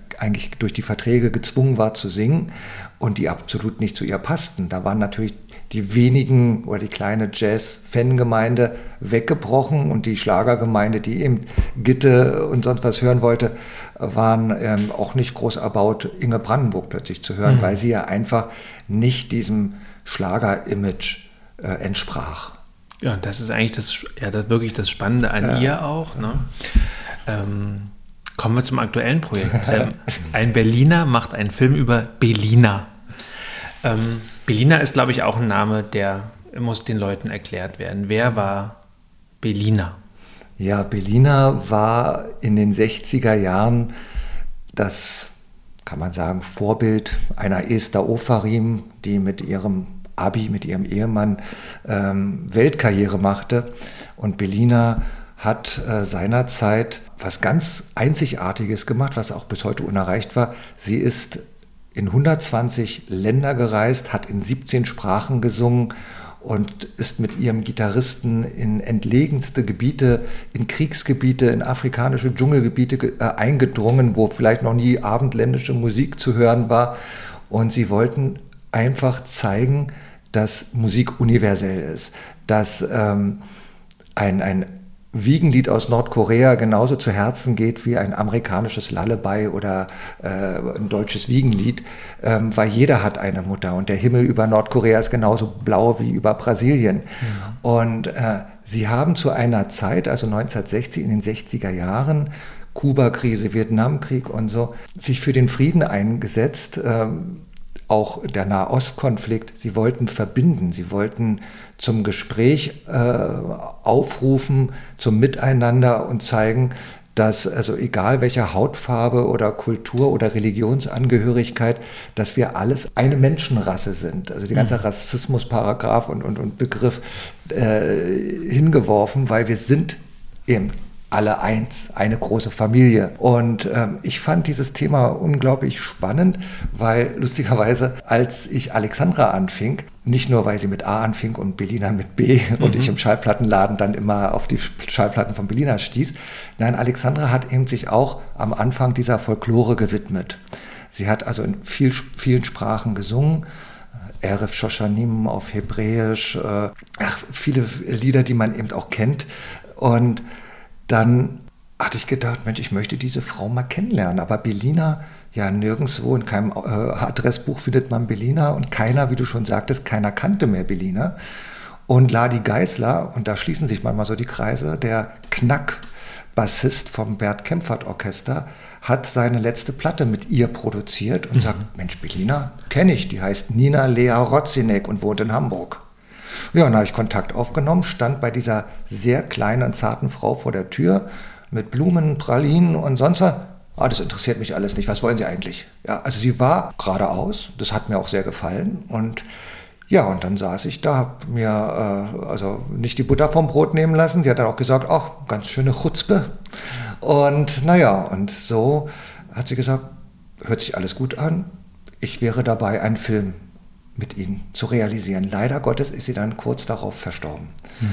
durch die Verträge gezwungen war zu singen und die absolut nicht zu ihr passten. Da waren natürlich die wenigen oder die kleine Jazz-Fangemeinde weggebrochen und die Schlagergemeinde, die eben Gitte und sonst was hören wollte, waren ähm, auch nicht groß erbaut, Inge Brandenburg plötzlich zu hören, mhm. weil sie ja einfach nicht diesem Schlager-Image äh, entsprach. Ja, das ist eigentlich das, ja, das wirklich das Spannende an ja. ihr auch. Ne? Ähm, kommen wir zum aktuellen Projekt. [LAUGHS] Ähm, ein Berliner macht einen Film über Berliner. Ähm, Belina ist, glaube ich, auch ein Name, der muss den Leuten erklärt werden. Wer war Belina? Ja, Belina war in den 60er Jahren das, kann man sagen, Vorbild einer Esther Ofarim, die mit ihrem Abi, mit ihrem Ehemann ähm, Weltkarriere machte. Und Belina hat äh, seinerzeit was ganz Einzigartiges gemacht, was auch bis heute unerreicht war. Sie ist in 120 Länder gereist, hat in 17 Sprachen gesungen und ist mit ihrem Gitarristen in entlegenste Gebiete, in Kriegsgebiete, in afrikanische Dschungelgebiete äh, eingedrungen, wo vielleicht noch nie abendländische Musik zu hören war. Und sie wollten einfach zeigen, dass Musik universell ist, dass ähm, ein, ein Wiegenlied aus Nordkorea genauso zu Herzen geht wie ein amerikanisches Lullaby oder äh, ein deutsches Wiegenlied, ähm, weil jeder hat eine Mutter und der Himmel über Nordkorea ist genauso blau wie über Brasilien. Mhm. Und äh, sie haben zu einer Zeit, also 1960 in den 60er Jahren, Kuba-Krise, Vietnamkrieg und so, sich für den Frieden eingesetzt. Ähm, auch der Nahostkonflikt, sie wollten verbinden, sie wollten zum Gespräch äh, aufrufen, zum Miteinander und zeigen, dass also egal welcher Hautfarbe oder Kultur oder Religionsangehörigkeit, dass wir alles eine Menschenrasse sind. Also die ganze mhm. Rassismusparagraph und, und, und Begriff äh, hingeworfen, weil wir sind eben alle eins, eine große Familie. Und ähm, ich fand dieses Thema unglaublich spannend, weil lustigerweise, als ich Alexandra anfing, nicht nur, weil sie mit A anfing und Belina mit B mhm. und ich im Schallplattenladen dann immer auf die Schallplatten von Belina stieß. Nein, Alexandra hat eben sich auch am Anfang dieser Folklore gewidmet. Sie hat also in viel, vielen Sprachen gesungen. Eref Shoshanim auf Hebräisch, äh, ach, viele Lieder, die man eben auch kennt. Und dann hatte ich gedacht, Mensch, ich möchte diese Frau mal kennenlernen. Aber Belina, ja, nirgendwo in keinem äh, Adressbuch findet man Belina und keiner, wie du schon sagtest, keiner kannte mehr Belina. Und Ladi Geisler, und da schließen sich manchmal so die Kreise, der Knack-Bassist vom Bert Kempfert Orchester, hat seine letzte Platte mit ihr produziert und mhm. sagt, Mensch, Belina, kenne ich, die heißt Nina Lea Rotzinek und wohnt in Hamburg. Ja, dann habe ich Kontakt aufgenommen, stand bei dieser sehr kleinen, zarten Frau vor der Tür mit Blumen, Pralinen und sonst was. Ah, das interessiert mich alles nicht. Was wollen Sie eigentlich? Ja, also sie war geradeaus. Das hat mir auch sehr gefallen. Und ja, und dann saß ich da, habe mir äh, also nicht die Butter vom Brot nehmen lassen. Sie hat dann auch gesagt, ach, ganz schöne Chutzpe. Und naja, und so hat sie gesagt, hört sich alles gut an. Ich wäre dabei, einen Film mit ihnen zu realisieren. Leider Gottes ist sie dann kurz darauf verstorben. Mhm.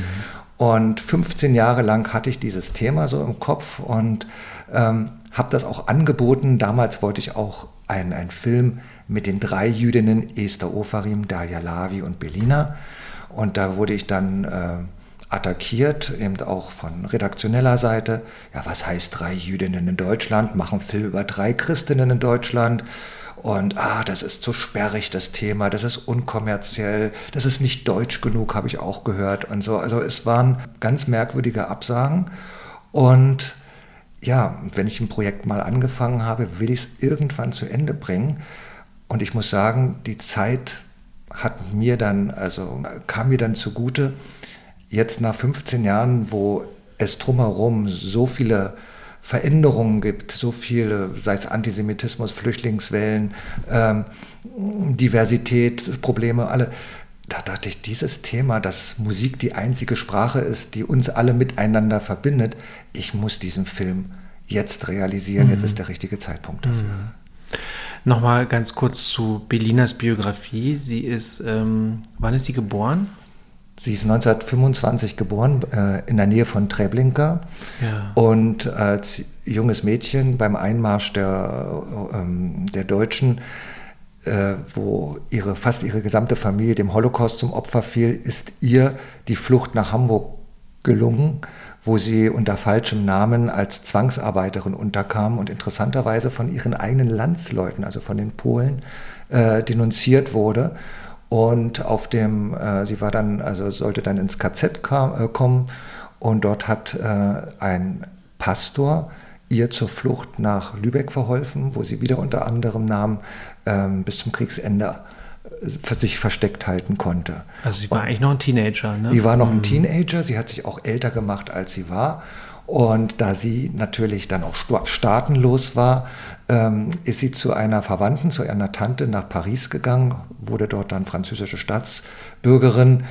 Und 15 Jahre lang hatte ich dieses Thema so im Kopf und ähm, habe das auch angeboten. Damals wollte ich auch ein, ein Film mit den drei Jüdinnen, Esther Ofarim, Daria Lavi und Belina. Und da wurde ich dann äh, attackiert, eben auch von redaktioneller Seite. Ja, was heißt drei Jüdinnen in Deutschland? Machen Film über drei Christinnen in Deutschland. Und ah, das ist zu sperrig, das Thema, das ist unkommerziell, das ist nicht deutsch genug, habe ich auch gehört und so. Also es waren ganz merkwürdige Absagen. Und ja, wenn ich ein Projekt mal angefangen habe, will ich es irgendwann zu Ende bringen. Und ich muss sagen, die Zeit hat mir dann, also kam mir dann zugute, jetzt nach 15 Jahren, wo es drumherum so viele Veränderungen gibt, so viele, sei es Antisemitismus, Flüchtlingswellen, ähm, Diversität, Probleme, alle. Da dachte ich, dieses Thema, dass Musik die einzige Sprache ist, die uns alle miteinander verbindet, ich muss diesen Film jetzt realisieren, mhm. jetzt ist der richtige Zeitpunkt dafür. Mhm. Nochmal ganz kurz zu Belinas Biografie. Sie ist, ähm, wann ist sie geboren? Sie ist 1925 geboren, äh, in der Nähe von Treblinka. Ja. Und als junges Mädchen beim Einmarsch der, ähm, der Deutschen, äh, wo ihre, fast ihre gesamte Familie dem Holocaust zum Opfer fiel, ist ihr die Flucht nach Hamburg gelungen, wo sie unter falschem Namen als Zwangsarbeiterin unterkam und interessanterweise von ihren eigenen Landsleuten, also von den Polen, äh, denunziert wurde und auf dem, äh, sie war dann, also sollte dann ins KZ kam, äh, kommen und dort hat äh, ein Pastor ihr zur Flucht nach Lübeck verholfen, wo sie wieder unter anderem Namen ähm, bis zum Kriegsende äh, sich versteckt halten konnte. Also sie war und eigentlich noch ein Teenager, ne? Sie war noch ein mhm. Teenager, sie hat sich auch älter gemacht, als sie war. Und da sie natürlich dann auch staatenlos war, ähm, ist sie zu einer Verwandten, zu einer Tante nach Paris gegangen, wurde dort dann französische Staatsbürgerin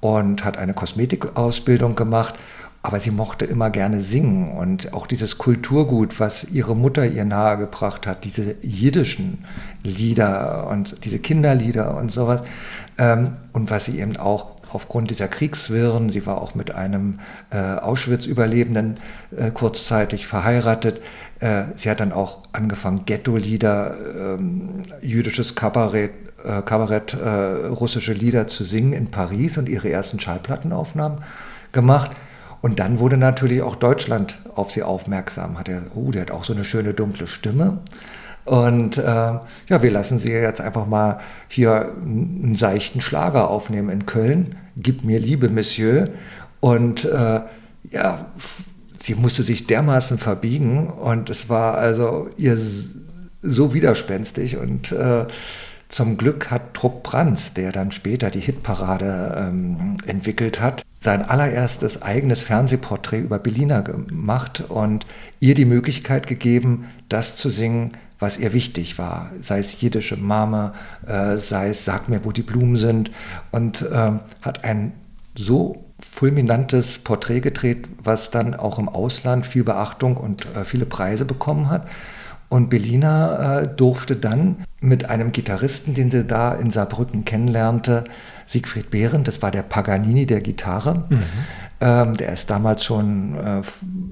und hat eine Kosmetikausbildung gemacht. Aber sie mochte immer gerne singen und auch dieses Kulturgut, was ihre Mutter ihr nahegebracht hat, diese jiddischen Lieder und diese Kinderlieder und sowas. Ähm, und was sie eben auch aufgrund dieser Kriegswirren, sie war auch mit einem äh, Auschwitz-Überlebenden äh, kurzzeitig verheiratet, äh, sie hat dann auch angefangen, Ghetto-Lieder, ähm, jüdisches Kabarett, äh, Kabarett äh, russische Lieder zu singen in Paris und ihre ersten Schallplattenaufnahmen gemacht. Und dann wurde natürlich auch Deutschland auf sie aufmerksam. Hat er, oh, der hat auch so eine schöne dunkle Stimme. Und äh, ja, wir lassen sie jetzt einfach mal hier einen seichten Schlager aufnehmen in Köln. Gib mir Liebe, Monsieur. Und äh, ja, sie musste sich dermaßen verbiegen und es war also ihr so widerspenstig und äh, zum Glück hat Trupp Brands, der dann später die Hitparade ähm, entwickelt hat, sein allererstes eigenes Fernsehporträt über Belina gemacht und ihr die Möglichkeit gegeben, das zu singen, was ihr wichtig war, sei es jiddische Mama, äh, sei es Sag mir, wo die Blumen sind und äh, hat ein so fulminantes Porträt gedreht, was dann auch im Ausland viel Beachtung und äh, viele Preise bekommen hat. Und Belina äh, durfte dann mit einem Gitarristen, den sie da in Saarbrücken kennenlernte, Siegfried Behren, das war der Paganini der Gitarre, mhm. ähm, der ist damals schon äh,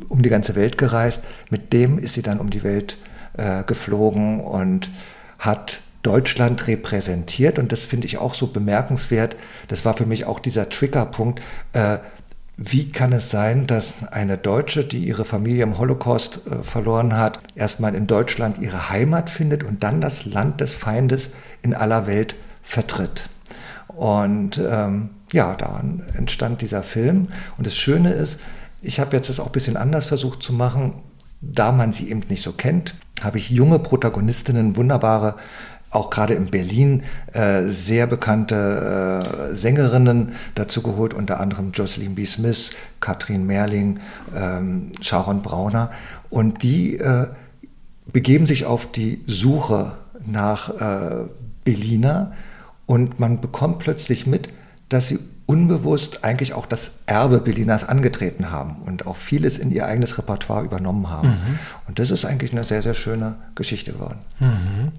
um die ganze Welt gereist. Mit dem ist sie dann um die Welt äh, geflogen und hat Deutschland repräsentiert und das finde ich auch so bemerkenswert. Das war für mich auch dieser Triggerpunkt. Äh, wie kann es sein, dass eine Deutsche, die ihre Familie im Holocaust äh, verloren hat, erstmal in Deutschland ihre Heimat findet und dann das Land des Feindes in aller Welt vertritt? Und ähm, ja, daran entstand dieser Film. Und das Schöne ist, ich habe jetzt das auch ein bisschen anders versucht zu machen, da man sie eben nicht so kennt, habe ich junge Protagonistinnen, wunderbare auch gerade in Berlin äh, sehr bekannte äh, Sängerinnen dazu geholt, unter anderem Jocelyn B. Smith, Katrin Merling, ähm, Sharon Brauner. Und die äh, begeben sich auf die Suche nach äh, Berliner und man bekommt plötzlich mit, dass sie unbewusst eigentlich auch das Erbe Bellinas angetreten haben und auch vieles in ihr eigenes Repertoire übernommen haben. Mhm. Und das ist eigentlich eine sehr, sehr schöne Geschichte geworden. Mhm.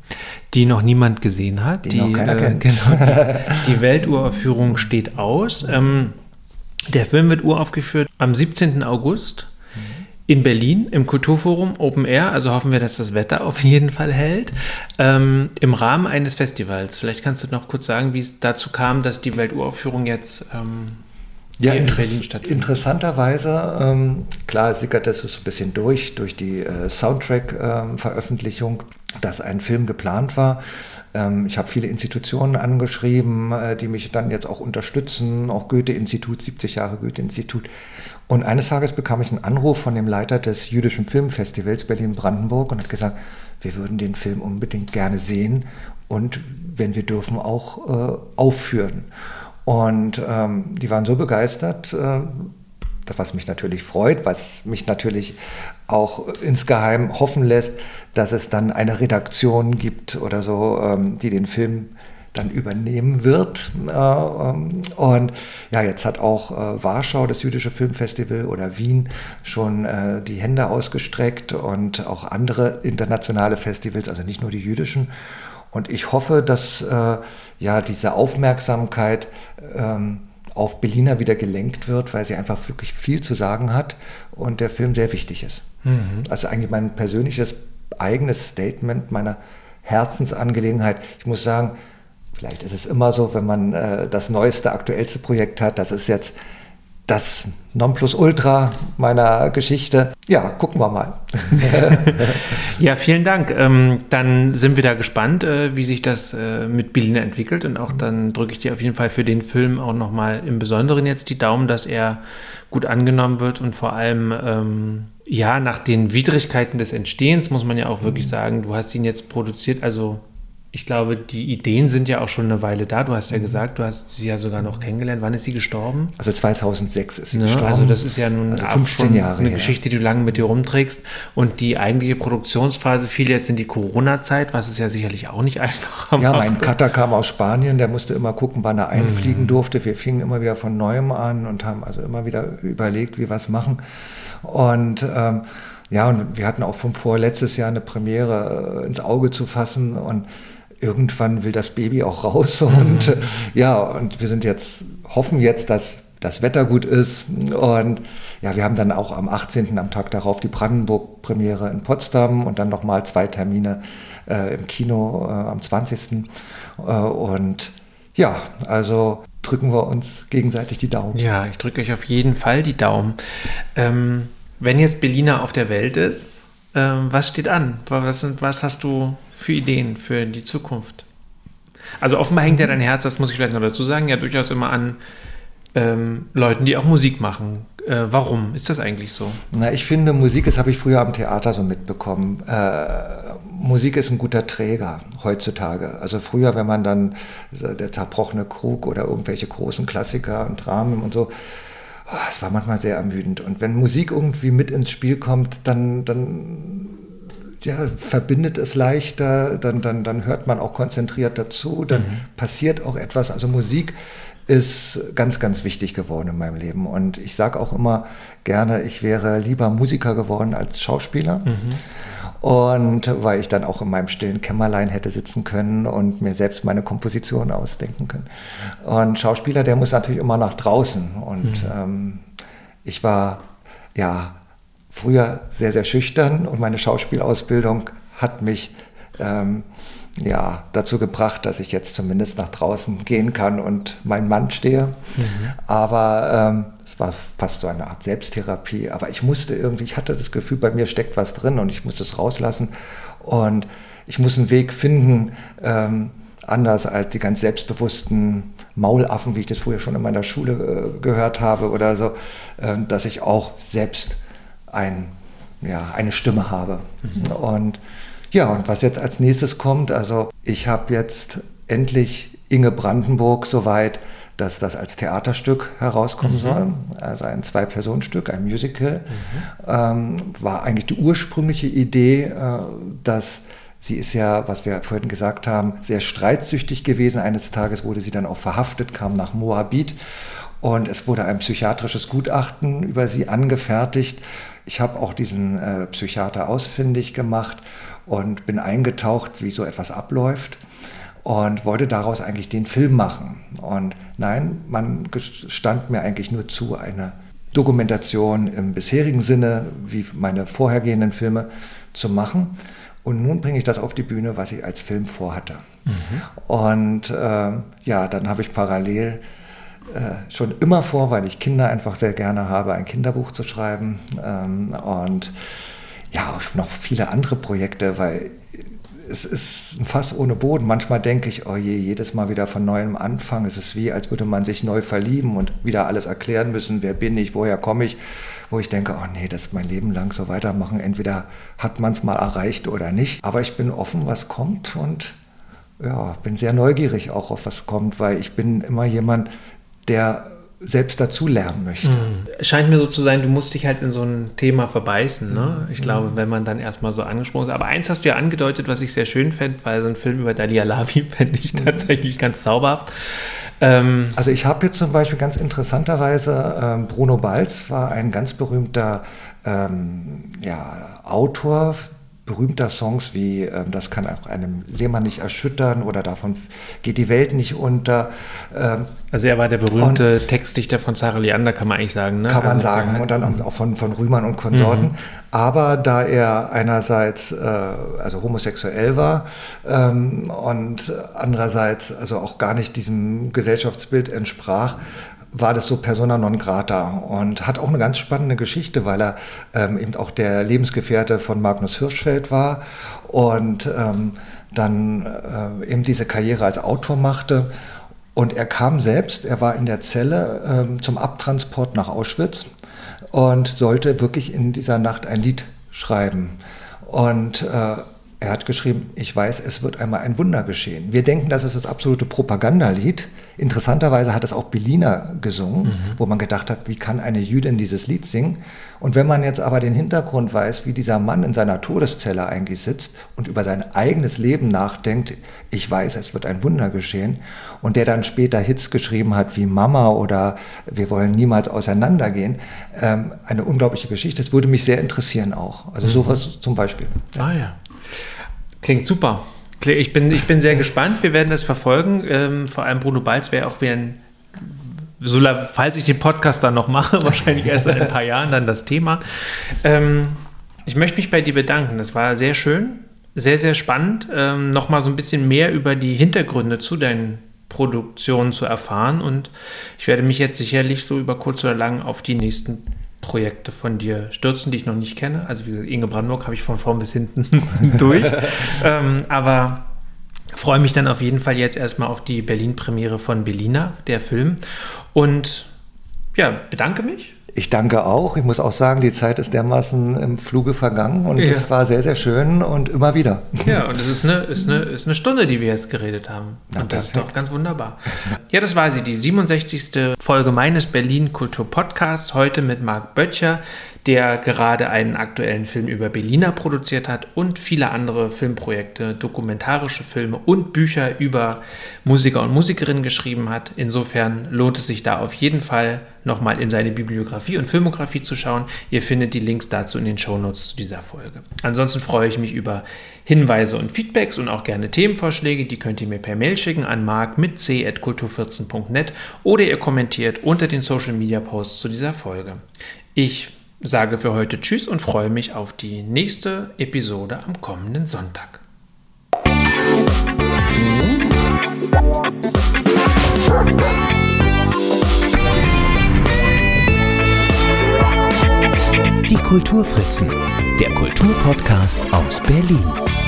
Die noch niemand gesehen hat. Die, die noch keiner äh, kennt. [LAUGHS] Genau, die, die Welturaufführung steht aus. Ähm, der Film wird uraufgeführt am 17. August. In Berlin im Kulturforum Open Air, also hoffen wir, dass das Wetter auf jeden Fall hält, ähm, im Rahmen eines Festivals. Vielleicht kannst du noch kurz sagen, wie es dazu kam, dass die Welturaufführung jetzt ähm, ja, in Berlin stattfindet. Interessanterweise, ähm, klar sickert das so ein bisschen durch, durch die äh, Soundtrack-Veröffentlichung, dass ein Film geplant war. Ähm, ich habe viele Institutionen angeschrieben, äh, die mich dann jetzt auch unterstützen, auch Goethe-Institut, 70 Jahre Goethe-Institut. Und eines Tages bekam ich einen Anruf von dem Leiter des Jüdischen Filmfestivals Berlin-Brandenburg und hat gesagt, wir würden den Film unbedingt gerne sehen und wenn wir dürfen auch äh, aufführen. Und ähm, die waren so begeistert, äh, was mich natürlich freut, was mich natürlich auch insgeheim hoffen lässt, dass es dann eine Redaktion gibt oder so, ähm, die den Film dann übernehmen wird. Äh, ähm, und ja, jetzt hat auch äh, Warschau, das jüdische Filmfestival oder Wien schon äh, die Hände ausgestreckt und auch andere internationale Festivals, also nicht nur die jüdischen. Und ich hoffe, dass ja diese Aufmerksamkeit ähm, auf Berliner wieder gelenkt wird, weil sie einfach wirklich viel zu sagen hat und der Film sehr wichtig ist. Mhm. Also eigentlich mein persönliches eigenes Statement meiner Herzensangelegenheit. Ich muss sagen, Vielleicht ist es immer so, wenn man äh, das neueste, aktuellste Projekt hat. Das ist jetzt das Nonplusultra meiner Geschichte. Ja, gucken wir mal. [LAUGHS] ja, vielen Dank. Ähm, dann sind wir da gespannt, äh, wie sich das äh, mit Berlin entwickelt. Und auch dann drücke ich dir auf jeden Fall für den Film auch nochmal im Besonderen jetzt die Daumen, dass er gut angenommen wird und vor allem, ähm, ja, nach den Widrigkeiten des Entstehens muss man ja auch wirklich sagen, du hast ihn jetzt produziert, also ich glaube, die Ideen sind ja auch schon eine Weile da. Du hast ja mhm. gesagt, du hast sie ja sogar noch kennengelernt. Wann ist sie gestorben? Also 2006 ist sie ne, gestorben. Also das ist ja nun also 15 Jahre eine her. Geschichte, die du lange mit dir rumträgst. Und die eigentliche Produktionsphase fiel jetzt in die Corona-Zeit, was es ja sicherlich auch nicht [LAUGHS] einfacher Ja, mein Cutter kam aus Spanien, der musste immer gucken, wann er einfliegen mhm. durfte. Wir fingen immer wieder von Neuem an und haben also immer wieder überlegt, wie wir es machen. Und ähm, ja, und wir hatten auch von vor letztes Jahr eine Premiere äh, ins Auge zu fassen und irgendwann will das Baby auch raus [LAUGHS] und mhm. ja, und wir sind jetzt, hoffen jetzt, dass das Wetter gut ist und ja, wir haben dann auch am 18. am Tag darauf die Brandenburg-Premiere in Potsdam und dann nochmal zwei Termine äh, im Kino äh, am 20. Äh, und ja, also drücken wir uns gegenseitig die Daumen. Ja, ich drücke euch auf jeden Fall die Daumen. Ähm, wenn jetzt Berliner auf der Welt ist, ähm, was steht an? Was, was hast du für Ideen für die Zukunft? Also offenbar hängt ja dein Herz, das muss ich vielleicht noch dazu sagen, ja durchaus immer an ähm, Leuten, die auch Musik machen. Äh, warum ist das eigentlich so? Na, ich finde, Musik, das habe ich früher am Theater so mitbekommen. Äh, Musik ist ein guter Träger heutzutage. Also früher, wenn man dann der zerbrochene Krug oder irgendwelche großen Klassiker und Dramen und so, oh, es war manchmal sehr ermüdend. Und wenn Musik irgendwie mit ins Spiel kommt, dann, dann ja, verbindet es leichter, dann, dann, dann hört man auch konzentriert dazu, dann mhm. passiert auch etwas. Also Musik ist ganz, ganz wichtig geworden in meinem Leben. Und ich sage auch immer gerne, ich wäre lieber Musiker geworden als Schauspieler. Mhm. Und weil ich dann auch in meinem stillen Kämmerlein hätte sitzen können und mir selbst meine Komposition ausdenken können. Und Schauspieler, der muss natürlich immer nach draußen. Und mhm. ähm, ich war ja früher sehr, sehr schüchtern und meine Schauspielausbildung hat mich ähm, ja, dazu gebracht, dass ich jetzt zumindest nach draußen gehen kann und mein Mann stehe. Mhm. Aber ähm, es war fast so eine Art Selbsttherapie. Aber ich musste irgendwie, ich hatte das Gefühl, bei mir steckt was drin und ich musste es rauslassen. Und ich muss einen Weg finden, ähm, anders als die ganz selbstbewussten Maulaffen, wie ich das früher schon in meiner Schule äh, gehört habe oder so, äh, dass ich auch selbst ein, ja, eine Stimme habe. Mhm. Und ja, und was jetzt als nächstes kommt, also ich habe jetzt endlich Inge Brandenburg soweit, dass das als Theaterstück herauskommen mhm. soll. Also ein Zwei-Personen-Stück, ein Musical. Mhm. Ähm, war eigentlich die ursprüngliche Idee, äh, dass sie ist ja, was wir vorhin gesagt haben, sehr streitsüchtig gewesen. Eines Tages wurde sie dann auch verhaftet, kam nach Moabit und es wurde ein psychiatrisches Gutachten über sie angefertigt. Ich habe auch diesen äh, Psychiater ausfindig gemacht und bin eingetaucht, wie so etwas abläuft und wollte daraus eigentlich den Film machen. Und nein, man stand mir eigentlich nur zu, eine Dokumentation im bisherigen Sinne, wie meine vorhergehenden Filme, zu machen. Und nun bringe ich das auf die Bühne, was ich als Film vorhatte. Mhm. Und äh, ja, dann habe ich parallel schon immer vor, weil ich Kinder einfach sehr gerne habe, ein Kinderbuch zu schreiben. Ähm, und ja, noch viele andere Projekte, weil es ist ein Fass ohne Boden. Manchmal denke ich, oh je, jedes Mal wieder von neuem anfangen. Es ist wie, als würde man sich neu verlieben und wieder alles erklären müssen. Wer bin ich? Woher komme ich? Wo ich denke, oh nee, das mein Leben lang so weitermachen. Entweder hat man es mal erreicht oder nicht. Aber ich bin offen, was kommt und ja, bin sehr neugierig auch auf was kommt, weil ich bin immer jemand, der selbst dazu lernen möchte. Mhm. Scheint mir so zu sein, du musst dich halt in so ein Thema verbeißen. Ne? Ich mhm. glaube, wenn man dann erstmal so angesprochen ist. Aber eins hast du ja angedeutet, was ich sehr schön fände, weil so ein Film über Dalia Lavi [LAUGHS] fände ich mhm. tatsächlich ganz zauberhaft. Ähm also ich habe jetzt zum Beispiel ganz interessanterweise, ähm, Bruno Balz war ein ganz berühmter ähm, ja, Autor, berühmter Songs wie äh, Das kann auch einem Seemann nicht erschüttern oder Davon geht die Welt nicht unter. Ähm, also er war der berühmte und, Textdichter von Sarah Leander, kann man eigentlich sagen. Ne? Kann man also, sagen. Und dann auch von, von Rühmann und Konsorten. Mhm. Aber da er einerseits äh, also homosexuell war ähm, und andererseits also auch gar nicht diesem Gesellschaftsbild entsprach, war das so persona non grata und hat auch eine ganz spannende Geschichte, weil er ähm, eben auch der Lebensgefährte von Magnus Hirschfeld war und ähm, dann äh, eben diese Karriere als Autor machte. Und er kam selbst, er war in der Zelle ähm, zum Abtransport nach Auschwitz und sollte wirklich in dieser Nacht ein Lied schreiben. Und äh, er hat geschrieben, ich weiß, es wird einmal ein Wunder geschehen. Wir denken, das ist das absolute Propagandalied. Interessanterweise hat es auch Belina gesungen, mhm. wo man gedacht hat, wie kann eine Jüdin dieses Lied singen? Und wenn man jetzt aber den Hintergrund weiß, wie dieser Mann in seiner Todeszelle eigentlich sitzt und über sein eigenes Leben nachdenkt, ich weiß, es wird ein Wunder geschehen, und der dann später Hits geschrieben hat wie Mama oder Wir wollen niemals auseinandergehen, ähm, eine unglaubliche Geschichte. Das würde mich sehr interessieren auch. Also mhm. sowas zum Beispiel. Ah ja. Klingt super. Ich bin, ich bin sehr gespannt. Wir werden das verfolgen. Ähm, vor allem Bruno Balz wäre auch wieder ein, so, falls ich den Podcast dann noch mache, [LAUGHS] wahrscheinlich erst in ein paar Jahren dann das Thema. Ähm, ich möchte mich bei dir bedanken. Das war sehr schön, sehr, sehr spannend, ähm, nochmal so ein bisschen mehr über die Hintergründe zu deinen Produktionen zu erfahren. Und ich werde mich jetzt sicherlich so über kurz oder lang auf die nächsten Projekte von dir stürzen, die ich noch nicht kenne. Also wie gesagt, Inge Brandenburg habe ich von vorn bis hinten [LAUGHS] durch. ähm, aber freue mich dann auf jeden Fall jetzt erstmal auf die Berlin-Premiere von Berliner, der Film. Und ja, bedanke mich ich danke auch. Ich muss auch sagen, die Zeit ist dermaßen im Fluge vergangen und es war sehr, sehr schön und immer wieder. Ja, und es ist eine, ist eine, ist eine Stunde, die wir jetzt geredet haben. Na, und das perfekt. ist doch ganz wunderbar. Ja, das war sie, die 67. Folge meines Berlin Kultur Podcasts. Heute mit Marc Böttcher, der gerade einen aktuellen Film über Berliner produziert hat und viele andere Filmprojekte, dokumentarische Filme und Bücher über Musiker und Musikerinnen geschrieben hat. Insofern lohnt es sich da auf jeden Fall nochmal in seine Bibliografie und Filmografie zu schauen. Ihr findet die Links dazu in den Shownotes zu dieser Folge. Ansonsten freue ich mich über Hinweise und Feedbacks und auch gerne Themenvorschläge. Die könnt ihr mir per Mail schicken an mark mit c.kultur14.net oder ihr kommentiert unter den Social Media Posts zu dieser Folge. Ich sage für heute Tschüss und freue mich auf die nächste Episode am kommenden Sonntag. Die Kulturfritzen, der Kulturpodcast aus Berlin.